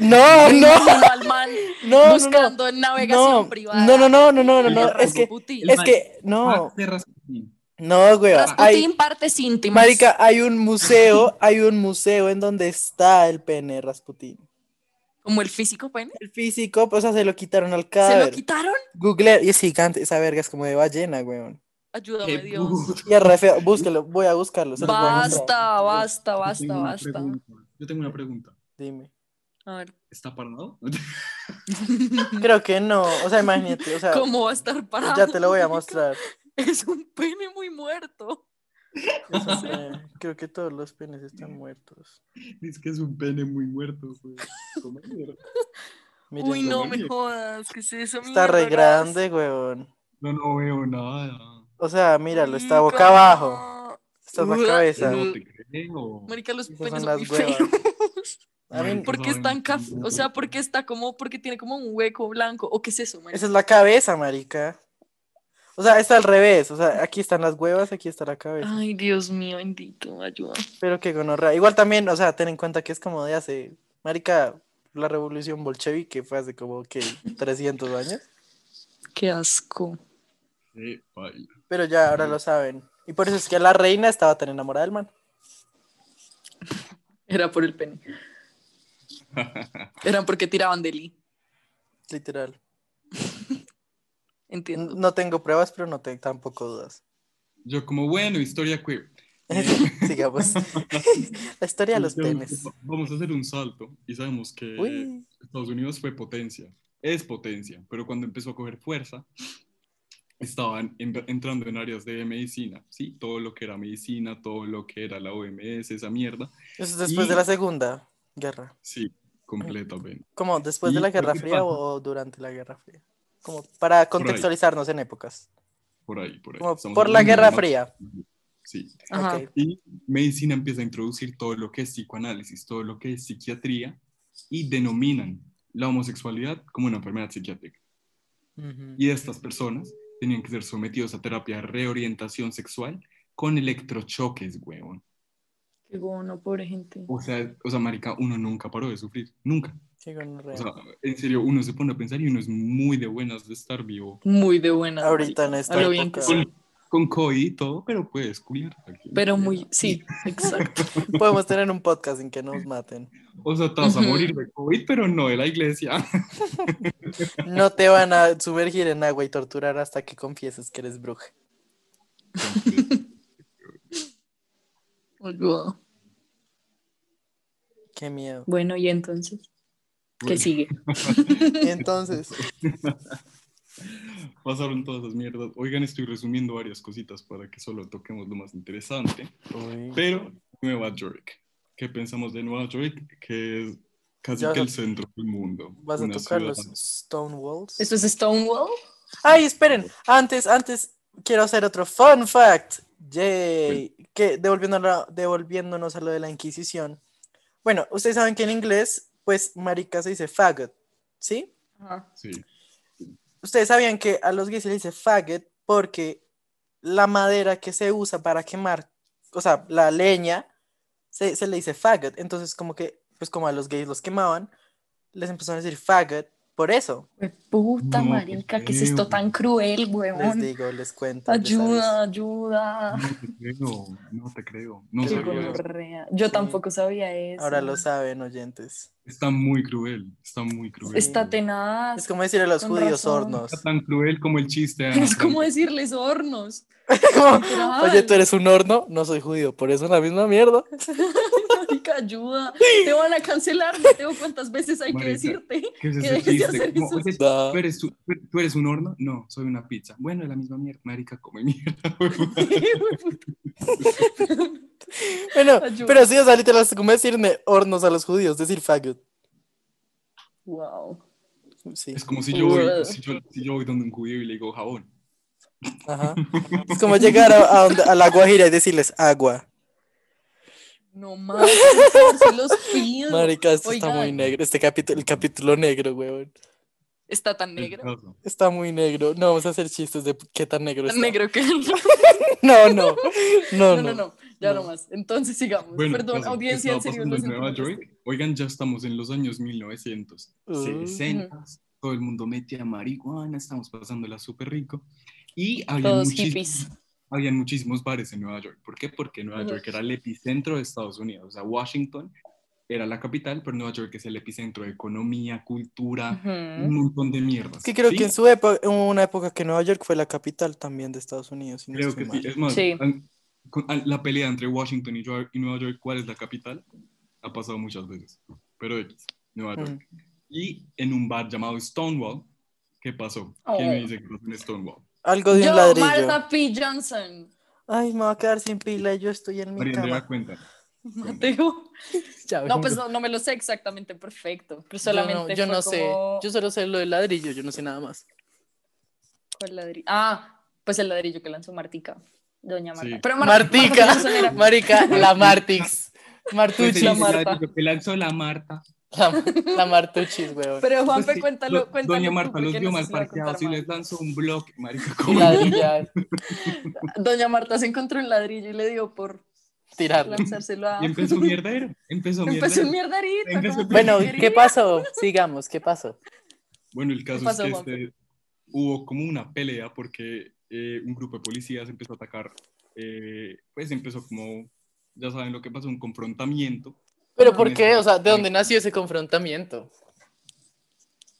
no, no, no, buscando en navegación no, privada. no, no, no, no, no, no, no, es que, Rasputin. es que, no, Rasputin. no, güey, Rasputin, hay, partes íntimas. marica, hay un museo, hay un museo en donde está el pene Rasputin. Como el físico pene. El físico, pues, o sea, se lo quitaron al ¿Se lo cadáver. quitaron? Google, y es gigante, esa verga es como de ballena, weón. Ayúdame, Dios. Y es re feo, búsquelo, voy a buscarlo. se. Basta, basta, Yo basta, tengo una basta. pregunta. Yo tengo una pregunta. Dime. A ver, ¿Está parado? Creo que no, o sea, imagínate, o sea, ¿cómo va a estar parado? ya te lo voy a mostrar. Es un pene muy muerto. Creo que todos los penes están muertos. es que es un pene muy muerto, güey. Miren, Uy, no me jodas. ¿Qué es eso? está re grande, weón. No, no veo nada. O sea, míralo, está boca Marica. abajo. Esta es la cabeza. No te creo. Marica, los penes son muy feos. A mí- Porque están café, o sea, porque está como, porque tiene como un hueco blanco, o qué es eso, marica? Esa es la cabeza, marica. O sea, está al revés. O sea, aquí están las huevas, aquí está la cabeza. Ay, Dios mío, bendito, ayuda. Pero que gonorrea. Igual también, o sea, ten en cuenta que es como de hace. Marica, la revolución bolchevique fue hace como que 300 años. Qué asco. Baila. Pero ya ahora lo saben. Y por eso es que la reina estaba tan enamorada del man. Era por el pene. Eran porque tiraban de Lee. Literal. Entiendo. No tengo pruebas, pero no tengo tampoco dudas. Yo como, bueno, historia queer. Sigamos. la historia de los penes. Vamos a hacer un salto y sabemos que Uy. Estados Unidos fue potencia, es potencia, pero cuando empezó a coger fuerza, estaban en- entrando en áreas de medicina, ¿sí? Todo lo que era medicina, todo lo que era la OMS, esa mierda, Eso es después Y- de la Segunda Guerra. sí, completamente. ¿Cómo? ¿Después de ¿Y la Guerra Fría o durante la Guerra Fría? Como para contextualizarnos en épocas. Por ahí, por ahí. Como por la Guerra Fría. Sí. Y medicina empieza a introducir todo lo que es psicoanálisis, todo lo que es psiquiatría, y denominan la homosexualidad como una enfermedad psiquiátrica. Ujú. Y estas personas tenían que ser sometidos a terapia de reorientación sexual con electrochoques, huevón. Qué bueno, pobre gente. O sea, o sea, marica, uno nunca paró de sufrir, nunca. Qué gonorrea. O sea, en serio, uno se pone a pensar y uno es muy de buenas de estar vivo. Muy de buena. Ahorita en esta época. Con, con COVID y todo, pero puedes culiar. Pero muy, sí, exacto. Podemos tener un podcast en que nos maten. O sea, te vas a morir de COVID, pero no de la iglesia. No te van a sumergir en agua y torturar hasta que confieses que eres bruja. Ayuda. Qué miedo. Bueno, y entonces, ¿qué Bueno, sigue? Entonces, Pasaron todas esas mierdas. Oigan, estoy resumiendo varias cositas para que solo toquemos lo más interesante. uy, Pero Nueva York. ¿Qué pensamos de Nueva York? Que es casi Ya vas que a- el centro del mundo. ¿vas a tocar ciudad- los Stone Walls? ¿Esto es Stonewall? Ay, esperen, antes, antes quiero hacer otro fun fact. Yay. Que devolviéndonos, devolviéndonos a lo de la Inquisición. Bueno, ustedes saben que en inglés, pues marica se dice faggot, ¿sí? Ajá. Sí. Ustedes sabían que a los gays se les dice faggot porque la madera que se usa para quemar, o sea, la leña, se, se le dice faggot. Entonces, como que, pues como a los gays los quemaban, les empezaron a decir faggot por eso. Qué puta No, marica, ¿qué es esto tan cruel, Les huevón? digo, les cuento. Ayuda, sabes. ayuda. No te creo, no te creo. No sabía. Yo tampoco sabía eso. Ahora lo saben, oyentes. Está muy cruel, está muy cruel. Está tenaz. Es como decir a los Con judíos razón. hornos. Está tan cruel como el chiste. Es como decirles hornos. Como. Oye, tú eres un horno, no soy judío, por eso es la misma mierda. Marica, ayuda. Te van a cancelar, Mateo. ¿Cuántas veces hay que decirte? ¿tú eres, tú, tú eres un horno? No, soy una pizza. Bueno, es la misma mierda. Marica, come mierda. Bueno, Ayuda. pero sí, o sea, literal, como decirme hornos a los judíos, decir faggot. wow. Sí, Es como si yo, voy, si, yo, si yo voy donde un judío y le digo jabón. ajá. Es como llegar a, a, a la Guajira y decirles agua. No más, se los pido. Marica, esto está muy negro. Este capítulo, el capítulo negro, weón. Está tan negro. Está muy negro. No vamos a hacer chistes de qué tan negro está. Tan negro que. No, no. No, No, no, no. Ya No. más. Entonces sigamos. Bueno, Perdón, caso, audiencia, en serio. en Nueva York. Oigan, ya estamos en los años 1960. Todo el mundo metía marihuana, estamos pasándola súper rico. Y había Todos hippies. Habían muchísimos bares en Nueva York. ¿Por qué? Porque Nueva. York era el epicentro de Estados Unidos. O sea, Washington era la capital, pero Nueva York es el epicentro de economía, cultura, un Ujú. montón de mierdas. Es que creo ¿sí? que en su época, hubo una época que Nueva York fue la capital también de Estados Unidos. si no Creo estoy que mal. sí. Es más, Sí. la pelea entre Washington y York- y Nueva York, ¿cuál es la capital? Ha pasado muchas veces. Pero X, Nueva York. Mm. Y en un bar llamado Stonewall, ¿qué pasó? ¿Quién me Oh. dice que pasó en Stonewall? Algo de Yo, un ladrillo. Martha P. Johnson. Ay, me va a quedar sin pila y yo estoy en mi María cama. cuenta. Mateo. Ya No, pues no, no me lo sé exactamente perfecto. Pero Yo no- yo sé. como- Yo solo sé lo del ladrillo, yo no sé nada más. ¿Cuál ladrillo? Ah, pues el ladrillo que lanzó Martica. Doña Marta. Sí. Pero Mar-. Martica, marica, la Martix. Pues Martuchis. la el Marta. ladrillo que lanzó la Marta. La, la Martuchis, weón. Pero Juanpe, Pues sí, cuéntalo, cuéntalo. Doña Marta los vio mal parqueados y les lanzó un bloque, marica. Doña Marta se encontró un ladrillo y le dio por tirarlo. lanzárselo a. Y empezó mierdero. Empezó Empezó un mierdero. Empezó como Bueno, porquería. ¿qué pasó? Sigamos, ¿qué pasó? Bueno, el caso pasó, es que este, hubo como una pelea porque eh, un grupo de policías empezó a atacar, eh, pues empezó como, ya saben lo que pasó, un confrontamiento ¿Pero por qué? O sea, ¿de dónde nació ese confrontamiento?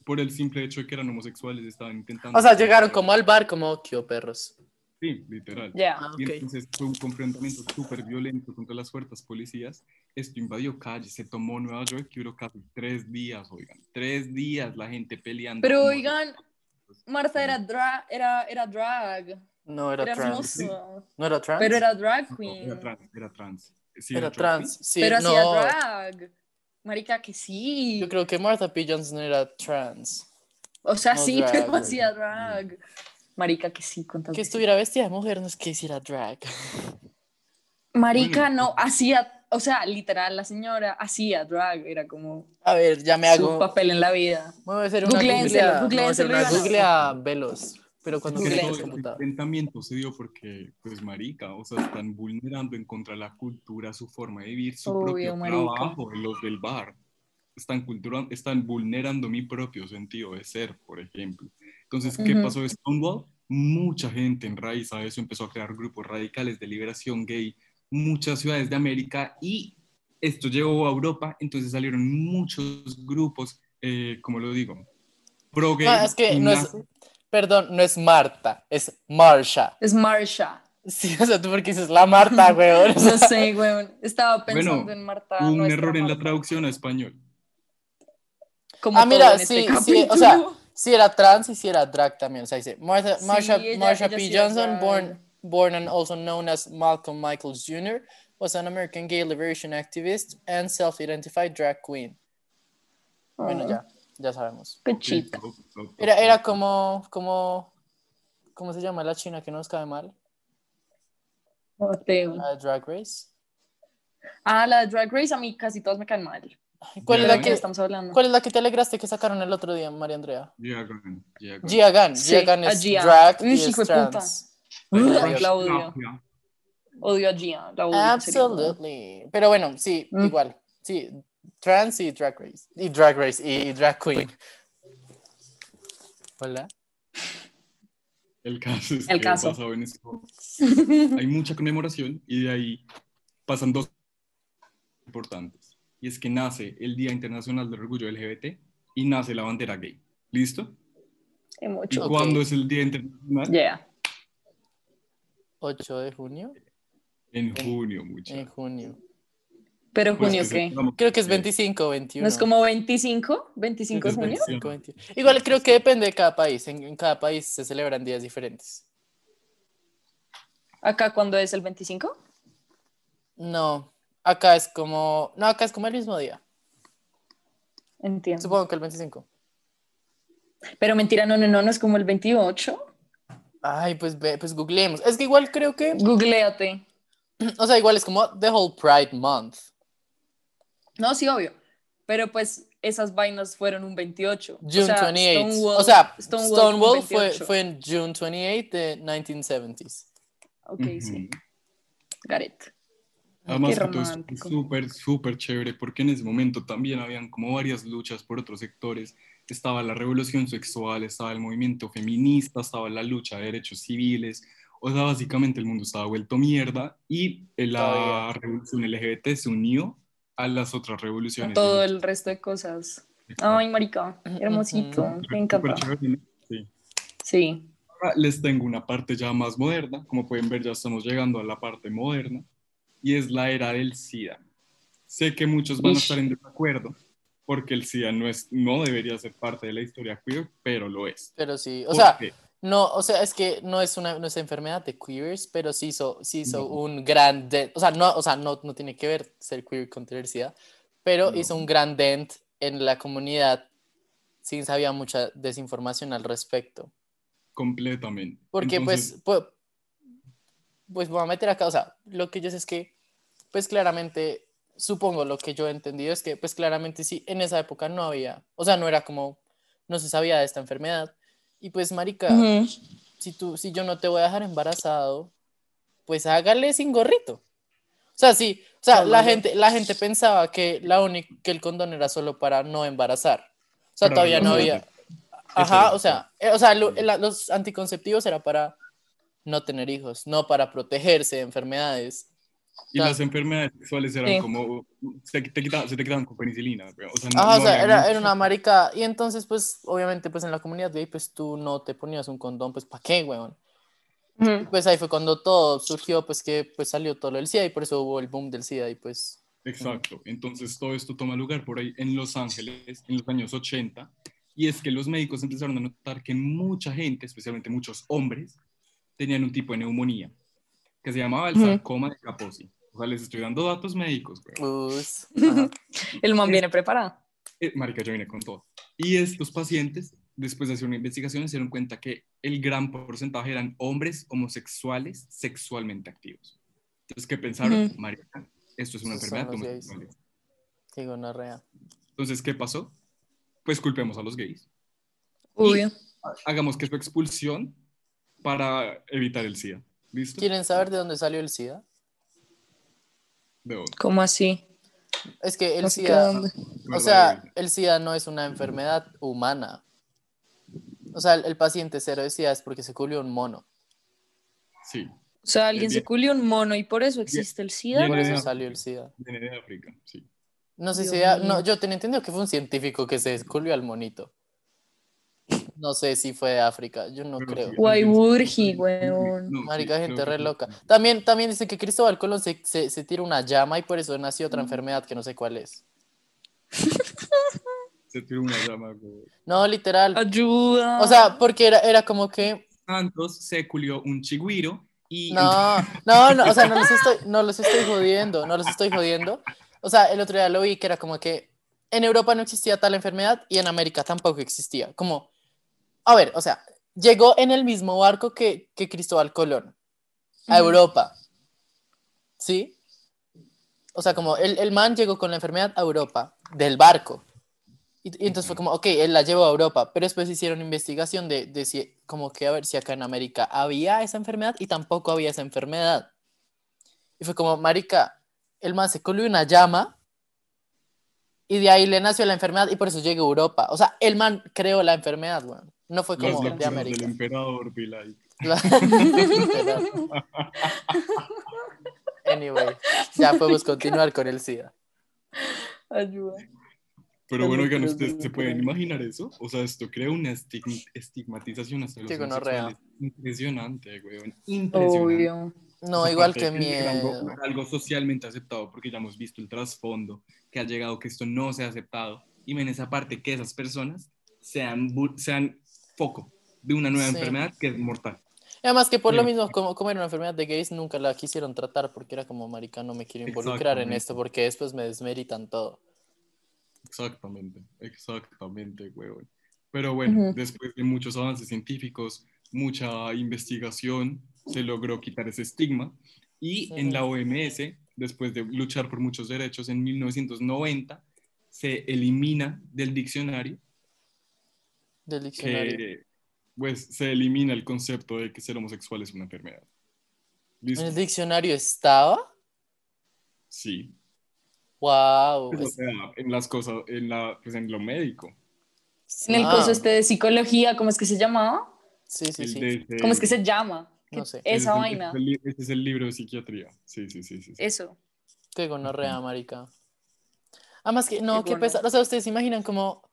por el simple hecho de que eran homosexuales, estaban intentando... O sea, llegaron como al bar, como, ¿qué perros? Sí, literal. Ya. Ah, Y entonces fue un confrontamiento súper violento contra las fuerzas policías. Esto invadió calles, se tomó Nueva York y duró casi tres días, oigan. Tres días la gente peleando. Pero oigan, Marta era, dra era, era drag. No era Era trans. hermosa. ¿No era trans? Pero era drag No, queen. era trans, era trans. Sí, Era trans. Sí, pero hacía no. drag. Marica, que sí. Yo creo que Martha P. Johnson era trans. O sea, no sí, drag, pero hacía drag. Marica, que sí, ¿cuántas Que estuviera vestida de mujer no es que hiciera drag. Marica, no, hacía, o sea, literal, la señora hacía drag, era como A ver, ya me su hago. papel en la vida. Voy a hacer una Pero cuando Googleense. el enfrentamiento se dio porque, pues, marica, o sea, están vulnerando en contra de la cultura, su forma de vivir, su Obvio, propio marica. trabajo, los del bar. Están, cultura, están vulnerando mi propio sentido de ser, por ejemplo. Entonces, ¿qué Ujú. pasó de Stonewall? Mucha gente en raíz a eso empezó a crear grupos radicales de liberación gay, muchas ciudades de América y esto llegó a Europa, entonces salieron muchos grupos, eh, como lo digo, pro gay. Ah, es que no es. Perdón, no es Marta, es Marsha. Es Marsha. Sí, o sea, tú porque dices la Marta, weón. Sea, No sé, weón. Estaba pensando Bueno, en Marta. Un error en la traducción a español. Como Ah, mira, en este sí, sí, o sea, capítulo. sí era trans y sí era drag también. O sea, dice Martha, Sí, Marsha, ella- Marsha ella P. sí Johnson, born and also known as Malcolm Michaels Jr., was an American gay liberation activist and self-identified drag queen. Bueno, Ah, ya, ya sabemos. Pechita. Era, era como, como, ¿cómo se llama la china que nos cae mal? La de Drag Race. Ah, la de Drag Race a mí casi todas me caen mal. ¿Cuál, es la ¿De qué que, estamos hablando? ¿Cuál es la que te alegraste que sacaron el otro día, María Andrea? Gia Gunn, Gia Gunn. Gia Gunn. Sí, Gia Gunn a es Gia. drag Uy, y es puta. trans. La odio. Odio a Gia. La odio. Absolutely. Pero bueno, sí, Mm. igual. Sí, trans y drag race. Y drag race y, drag queen. Hola. El caso es El que caso. basado en esto hay mucha conmemoración y de ahí pasan dos importantes. Y es que nace el Día Internacional del Orgullo LGBT y nace la bandera gay. ¿Listo? Hay ¿Y mucho. Ok. cuándo es el Día Internacional? Yeah. 8 de junio. En junio, muchachos. En junio. Pero Pues junio, ¿qué? Creo que es que- 25 o 21. ¿No es como 25? ¿25 de junio? 25, 21. Igual creo que depende de cada país. En, en cada país se celebran días diferentes. ¿Acá cuándo es el 25? No, acá es como. No, acá es como el mismo día. Entiendo. Supongo que el 25. Pero mentira, no, no, no, no es como el 28. Ay, pues pues googleemos. Es que igual creo que. Googleate. O sea, igual es como The Whole Pride Month. No, sí, obvio. Pero pues esas vainas fueron un 28. June o sea, 28. Stonewall- o sea, Stonewall Stonewall, fue fue, 28. fue en June 28 de 1970s. Ok, Ujú. sí. Got it. Además, Qué que es romántico. súper, súper chévere, porque en ese momento también habían como varias luchas por otros sectores. Estaba la revolución sexual, estaba el movimiento feminista, estaba la lucha de derechos civiles. O sea, básicamente el mundo estaba vuelto mierda y la Todavía. revolución LGBT se unió a las otras revoluciones. Todo el resto de cosas. Ay, marica, hermosito. Ujú. Me encanta. Sí. Sí. Ahora les tengo una parte ya más moderna. Como pueden ver, ya estamos llegando a la parte moderna. Y es la era del SIDA. Sé que muchos van a estar en desacuerdo porque el SIDA no, es, no debería ser parte de la historia queer, pero lo es. Pero sí, o ¿Por sea, qué? No, o sea, es que no es una no es enfermedad de queers, pero sí hizo, sí hizo No. un gran dent, o sea, no, o sea, no, no tiene que ver ser queer con tener SIDA, pero No. hizo un gran dent en la comunidad sin había mucha desinformación al respecto. completamente. Porque Entonces, pues, pues, pues voy a meter acá, o sea, lo que yo sé es que, pues claramente, supongo lo que yo he entendido es que, pues claramente sí, en esa época no había, o sea, no era como, no se sabía de esta enfermedad. Y pues, marica, Ujú. si, tú, si yo no te voy a dejar embarazado, pues hágale sin gorrito. O sea, sí, o sea, la gente, la gente pensaba que, la única, que el condón era solo para no embarazar. O sea, Para todavía no había... Ajá, o sea, eh, o sea, lo- la- los anticonceptivos era para no tener hijos, no para protegerse de enfermedades. Y las enfermedades sexuales eran Sí. como, se te, quitaban, se te quitaban con penicilina. O sea, no- Ajá, o no sea, había era, era una marica. Y entonces, pues, obviamente, pues en la comunidad gay, pues tú no te ponías un condón, pues, ¿para qué, weón? Pues ahí fue cuando todo surgió, pues que pues salió todo lo del SIDA y por eso hubo el boom del SIDA y pues... Exacto. Entonces todo esto toma lugar por ahí en Los Ángeles en los años 80 y es que los médicos empezaron a notar que mucha gente, especialmente muchos hombres, tenían un tipo de neumonía que se llamaba el sarcoma de Kaposi. O sea, les estoy dando datos médicos. ajá. El man viene preparado. Eh, marica, yo vine con todo. Y estos pacientes, después de hacer una investigación, se dieron cuenta que el gran porcentaje eran hombres homosexuales sexualmente activos. Entonces, ¿qué pensaron? Ujú. Marica, esto es una Esos enfermedad son de los gays. homosexuales. Sí, gonorrea. Entonces, ¿qué pasó? Pues culpemos a los gays. Obvio. Hagamos que su expulsión para evitar el SIDA. ¿Listo? ¿Quieren saber de dónde salió el SIDA? De dónde? ¿Cómo así? Es que el SIDA, o sea, el SIDA no es una enfermedad humana. O sea, el, el paciente cero de SIDA es porque se culió un mono. Sí, O sea, alguien se culió un mono y por eso existe el SIDA. Por eso salió el SIDA. viene de África, sí. No sé Dios si era- no, yo tenía entendido que fue un científico que se culió al monito. No sé si fue de África, yo no Pero creo. Guayburgi, weón. No, Marica, sí, gente re loca. También, también dice que Cristóbal Colón se, se, se tira una llama y por eso nació otra enfermedad que no sé cuál es. Se tiró una llama. güey. No, literal. Ayuda. O sea, porque era, era como que. Santos se culió un chigüiro y... No, no, no, o sea, no los estoy, no los estoy jodiendo, no los estoy jodiendo. O sea, el otro día lo vi que era como que en Europa no existía tal enfermedad y en América tampoco existía. Como, a ver, o sea, llegó en el mismo barco que, que Cristóbal Colón a. Europa. ¿Sí? O sea, como el, el man llegó con la enfermedad a Europa, del barco. Y, y entonces fue como, ok, él la llevó a Europa, pero después hicieron investigación de, de si, como que a ver si acá en América había esa enfermedad y tampoco había esa enfermedad. Y fue como, marica, el man se colió una llama Y de ahí le nació la enfermedad y por eso llegó a Europa. O sea, el man creó la enfermedad, weón. No fue como de América. emperador, be like. anyway, ya podemos continuar con el SIDA. Ayuda. Pero bueno, oigan, ¿ustedes se pueden emperador. imaginar eso? O sea, esto crea una estigma- estigmatización hasta los homosexuales. Impresionante, weón. Impresionante. Obvio. No, igual que ser algo, miedo. algo socialmente aceptado, porque ya hemos visto el trasfondo que ha llegado que esto no sea aceptado. Y en esa parte que esas personas sean, sean foco de una nueva Sí. enfermedad que es mortal. Además que por lo mismo, como, como era una enfermedad de gays, nunca la quisieron tratar porque era como, marica, no me quiero involucrar en esto porque después me desmeritan todo. Exactamente, exactamente, weón. Pero bueno, Ujú. después de muchos avances científicos, mucha investigación, se logró quitar ese estigma. Y en la OMS, después de luchar por muchos derechos, en 1990 se elimina del diccionario Del diccionario. que pues se elimina el concepto de que ser homosexual es una enfermedad. ¿Listo? ¿En el diccionario estaba? Sí. Wow. Pues, o sea, en las cosas, en la, pues en lo médico. En el Ah. curso este de psicología, ¿cómo es que se llamaba? Sí, sí, El sí. de ¿Cómo es que se llama? No sé. Esa es vaina. ese es el Ese es el libro de psiquiatría. Sí, sí, sí. sí, sí. Eso. Qué gonorrea, marica. Además que, no, Qué qué pesar. O sea, ustedes se imaginan como...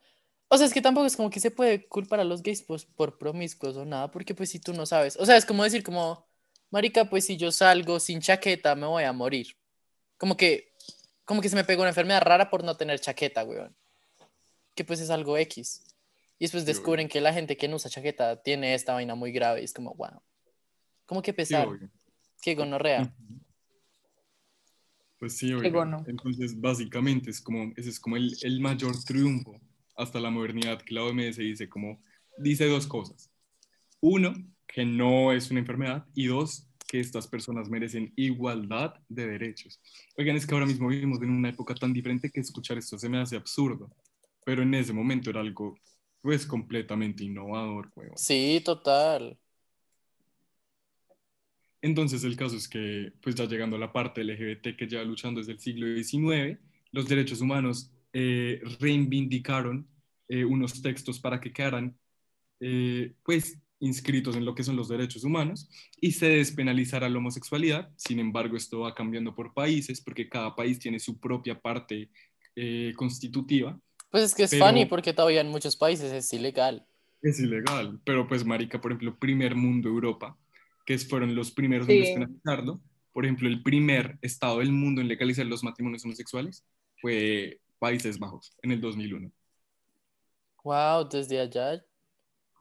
O sea, es que tampoco es como que se puede culpar a los gays pues, por promiscuos o nada, porque pues si tú no sabes. O sea, es como decir como, marica, pues si yo salgo sin chaqueta me voy a morir. Como que, como que se me pegó una enfermedad rara por no tener chaqueta, weón. Que pues es algo X. Y después Sí, descubren que la gente que no usa chaqueta tiene esta vaina muy grave y es como, wow. Como que pesar. obvio. Qué gonorrea. Pues sí, gono. Entonces, básicamente, es como, ese es como el, el mayor triunfo hasta la modernidad que la OMS dice, como, dice dos cosas. Uno, que no es una enfermedad, y dos, que estas personas merecen igualdad de derechos. Oigan, es que ahora mismo vivimos en una época tan diferente que escuchar esto se me hace absurdo, pero en ese momento era algo, pues, completamente innovador, huevón. Sí, total. Entonces el caso es que, pues ya llegando a la parte LGBT que lleva luchando desde el siglo XIX, los derechos humanos eh, reivindicaron eh, unos textos para que quedaran, eh, pues, inscritos en lo que son los derechos humanos y se despenalizara la homosexualidad. Sin embargo, esto va cambiando por países porque cada país tiene su propia parte eh, constitutiva. Pues es que es Pero- funny porque todavía en muchos países es ilegal. Es ilegal, pero pues, marica, por ejemplo, primer mundo Europa, que fueron los primeros Sí. en despenalizarlo. Por ejemplo, el primer estado del mundo en legalizar los matrimonios homosexuales fue Países Bajos, en el 2001. Wow, desde allá,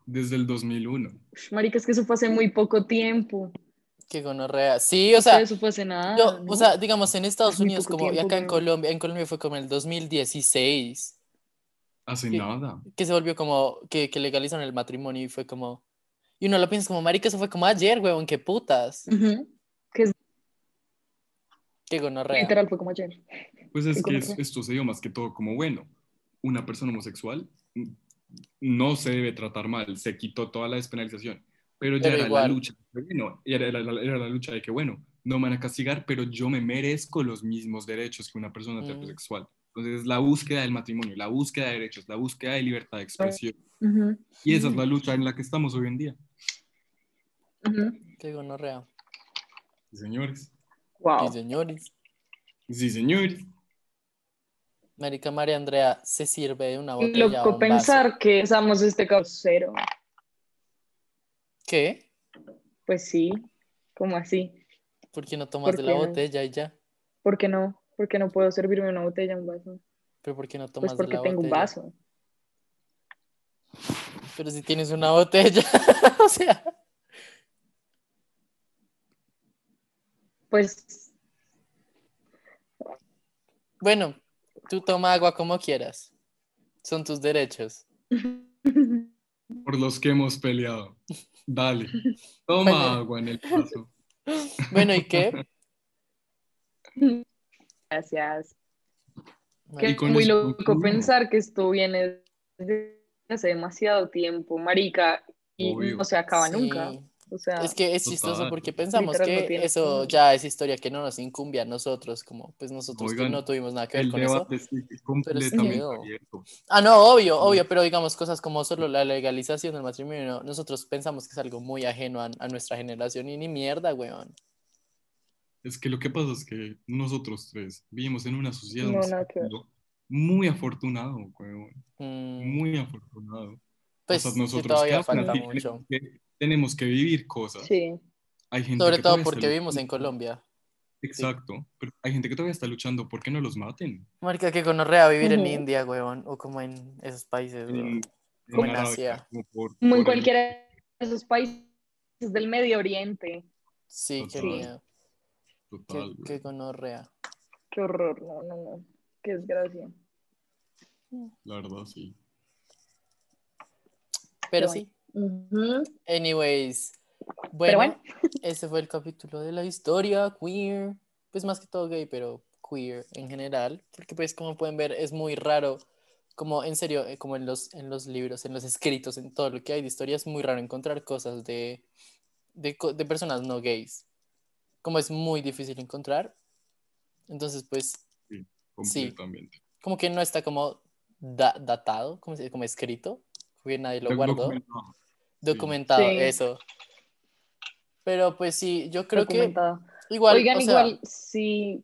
Desde el 2001. Ush, Marica, es que eso fue hace muy poco tiempo. qué gonorrea. Sí, o sea, eso fue hace nada. yo, ¿no? o sea, digamos en Estados Es Unidos como y acá en weón. Colombia, en Colombia fue como en el 2016 Hace nada. que se volvió como que, que legalizaron el matrimonio y fue como y uno lo piensa como marica, eso fue como ayer, huevón, qué putas. Qué gonorrea. literal, fue como ayer. Pues es ¿Y que es- esto se dio más que todo como, bueno, una persona homosexual no se debe tratar mal, se quitó toda la despenalización, pero ya Pero era igual. la lucha, de, bueno, era, era la- era la lucha de que, bueno, no me van a castigar, pero yo me merezco los mismos derechos que una persona Mm. heterosexual. Entonces, es la búsqueda del matrimonio, la búsqueda de derechos, la búsqueda de libertad de expresión. Ujú, Y esa es la lucha en la que estamos hoy en día, ujú. Qué gonorrea. Sí, señores. Wow. Y señores, Sí, señores. Marica María Andrea se sirve de una botella Loco un vaso. pensar que usamos este cero. ¿Qué? Pues sí, ¿cómo así? ¿Por qué no tomas ¿Por de la no? botella y ya? ¿Por qué no? ¿Por qué no puedo servirme una botella, un vaso? ¿Pero por qué no tomas Pues de porque la tengo un vaso. Pero si tienes una botella, o sea, Pues bueno, tú toma agua como quieras. Son tus derechos. Por los que hemos peleado. Dale. Toma Bueno. agua en el vaso. Bueno, ¿y qué? Gracias. Que con muy eso loco pensar que esto viene desde hace demasiado tiempo, marica, y Obvio. no se acaba Sí. nunca. O sea, Es que es chistoso porque pensamos Literal, que eso ya es historia que no nos incumbe a nosotros, como pues nosotros Oigan, no tuvimos nada que ver con eso. no. Ah, no, obvio, obvio, pero digamos cosas como solo la legalización del matrimonio, nosotros pensamos que es algo muy ajeno a, a nuestra generación y ni mierda, weón. Es que lo que pasa es que nosotros tres vivimos en una sociedad No, muy afortunado, weón, Mm, muy afortunado. pues o sea, sí, nosotros todavía falta mucho. que- tenemos que vivir cosas. sí. Hay gente Sobre todo porque vivimos en. Colombia. Exacto, pero hay gente que todavía está luchando porque no los maten. Marica, que gonorrea vivir en. India, weón, o como en esos países, weón. En, Como en Asia. como por- Como en por el- cualquiera de esos países del Medio Oriente. Sí, qué miedo, qué, Total, qué güey. gonorrea. Qué horror, no, no, no. Qué desgracia. La verdad, sí. Pero sí, Ujú. anyways. Bueno, bueno. ese fue el capítulo de la historia queer. Pues más que todo gay, pero queer en general. Porque pues como pueden ver es muy raro. Como en serio, eh, como en los, en los libros, en los escritos, en todo lo que hay de historia, es muy raro encontrar cosas de, de, co- de personas no gays. Como es muy difícil encontrar. Entonces, pues, Completamente. como que no está como da- datado, como, como escrito, porque nadie lo guardó. documentado. Documentado, Sí. eso. Pero pues sí, yo creo que Documentado. igual, Oigan, o sea, igual, sí.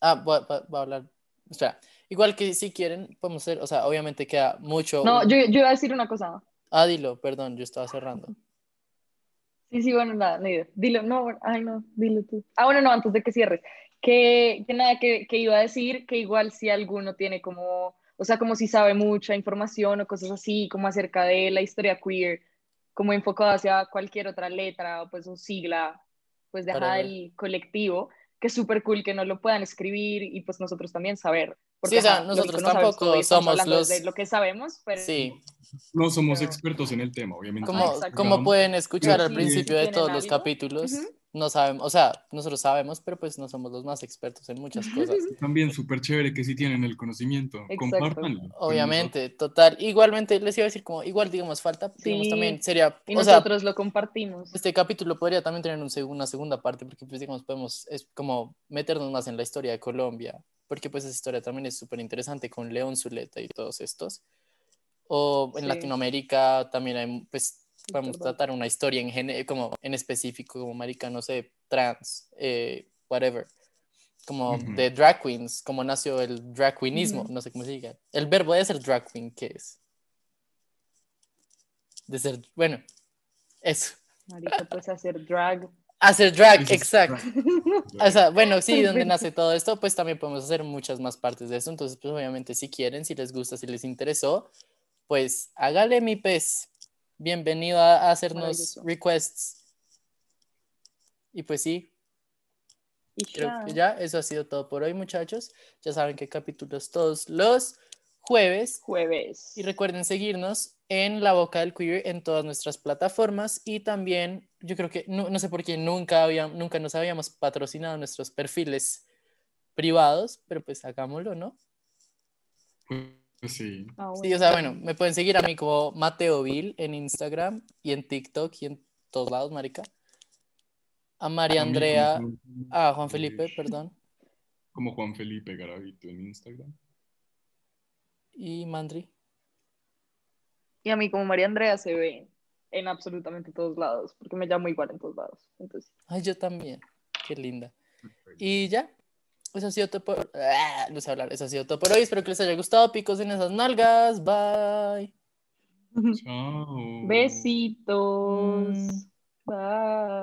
ah, voy a, voy a hablar, o sea, igual que si quieren, podemos hacer, o sea, obviamente queda mucho. No, yo, yo iba a decir una cosa. Ah, dilo, perdón, yo estaba cerrando. Sí, sí, bueno, nada, ni idea. Dilo, no, bueno, ay, no, dilo tú. Ah, bueno, no, antes de que cierres. Que, que nada, que, que iba a decir que igual si alguno tiene como, o sea, como si sabe mucha información o cosas así, como acerca de la historia queer, como enfocado hacia cualquier otra letra o pues o sigla, pues deja del colectivo, que es súper cool que no lo puedan escribir y pues nosotros también saber. Sí, o sea, ajá, nosotros no tampoco somos los- de lo que sabemos, pero Sí, No somos Pero- expertos en el tema, obviamente. como, pueden escuchar Pero al sí, principio de todos los capítulos, Ujú. No sabemos, o sea, nosotros sabemos, pero pues no somos los más expertos en muchas cosas. También súper chévere que si tienen el conocimiento, Exacto. compártanlo. Obviamente, total. Igualmente, les iba a decir como, igual digamos, falta, digamos Sí, también sería, y o sea, nosotros lo compartimos. este capítulo podría también tener un seg- una segunda parte, porque pues digamos, podemos, es como meternos más en la historia de Colombia, porque pues esa historia también es súper interesante con León Zuleta y todos estos. O en Sí. Latinoamérica también hay, pues, podemos verdad. tratar una historia en, gene- como en específico, como marica, no sé, trans, eh, whatever. Como de drag queens, como nació el drag queenismo, no sé cómo se diga. El verbo de ser drag queen, ¿qué es? De ser, bueno, eso. Marica, pues hacer drag. Hacer drag, exacto. drag. O sea, bueno, sí, donde Perfecto. nace todo esto, pues también podemos hacer muchas más partes de eso. Entonces, pues obviamente, si quieren, si les gusta, si les interesó, pues hágale mi pez. Bienvenido a hacernos requests. Y pues sí, Y creo ya. que ya eso ha sido todo por hoy, muchachos. Ya saben que capítulos todos los jueves. Jueves. Y recuerden seguirnos en La Boca del Queer en todas nuestras plataformas y también, yo creo que, no, no sé por qué nunca, había, nunca nos habíamos patrocinado nuestros perfiles privados, pero pues hagámoslo, ¿no? Pues sí. Ah, Sí, o sea, bueno, me pueden seguir a mí como Mateo Vil en Instagram y en TikTok y en todos lados, marica. A María A mí Andrea, a Juan Felipe, perdón, Como Juan Felipe Garavito en Instagram. y Mandri. Y a mí como María Andrea se ve en absolutamente todos lados, porque me llamo igual en todos lados. Entonces, Ay, yo también, qué linda. Y ya, eso ha sido todo por... Ah, no sé hablar, eso ha sido todo por hoy. Espero que les haya gustado. Picos en esas nalgas. Bye. Chao. besitos. Mm. Bye.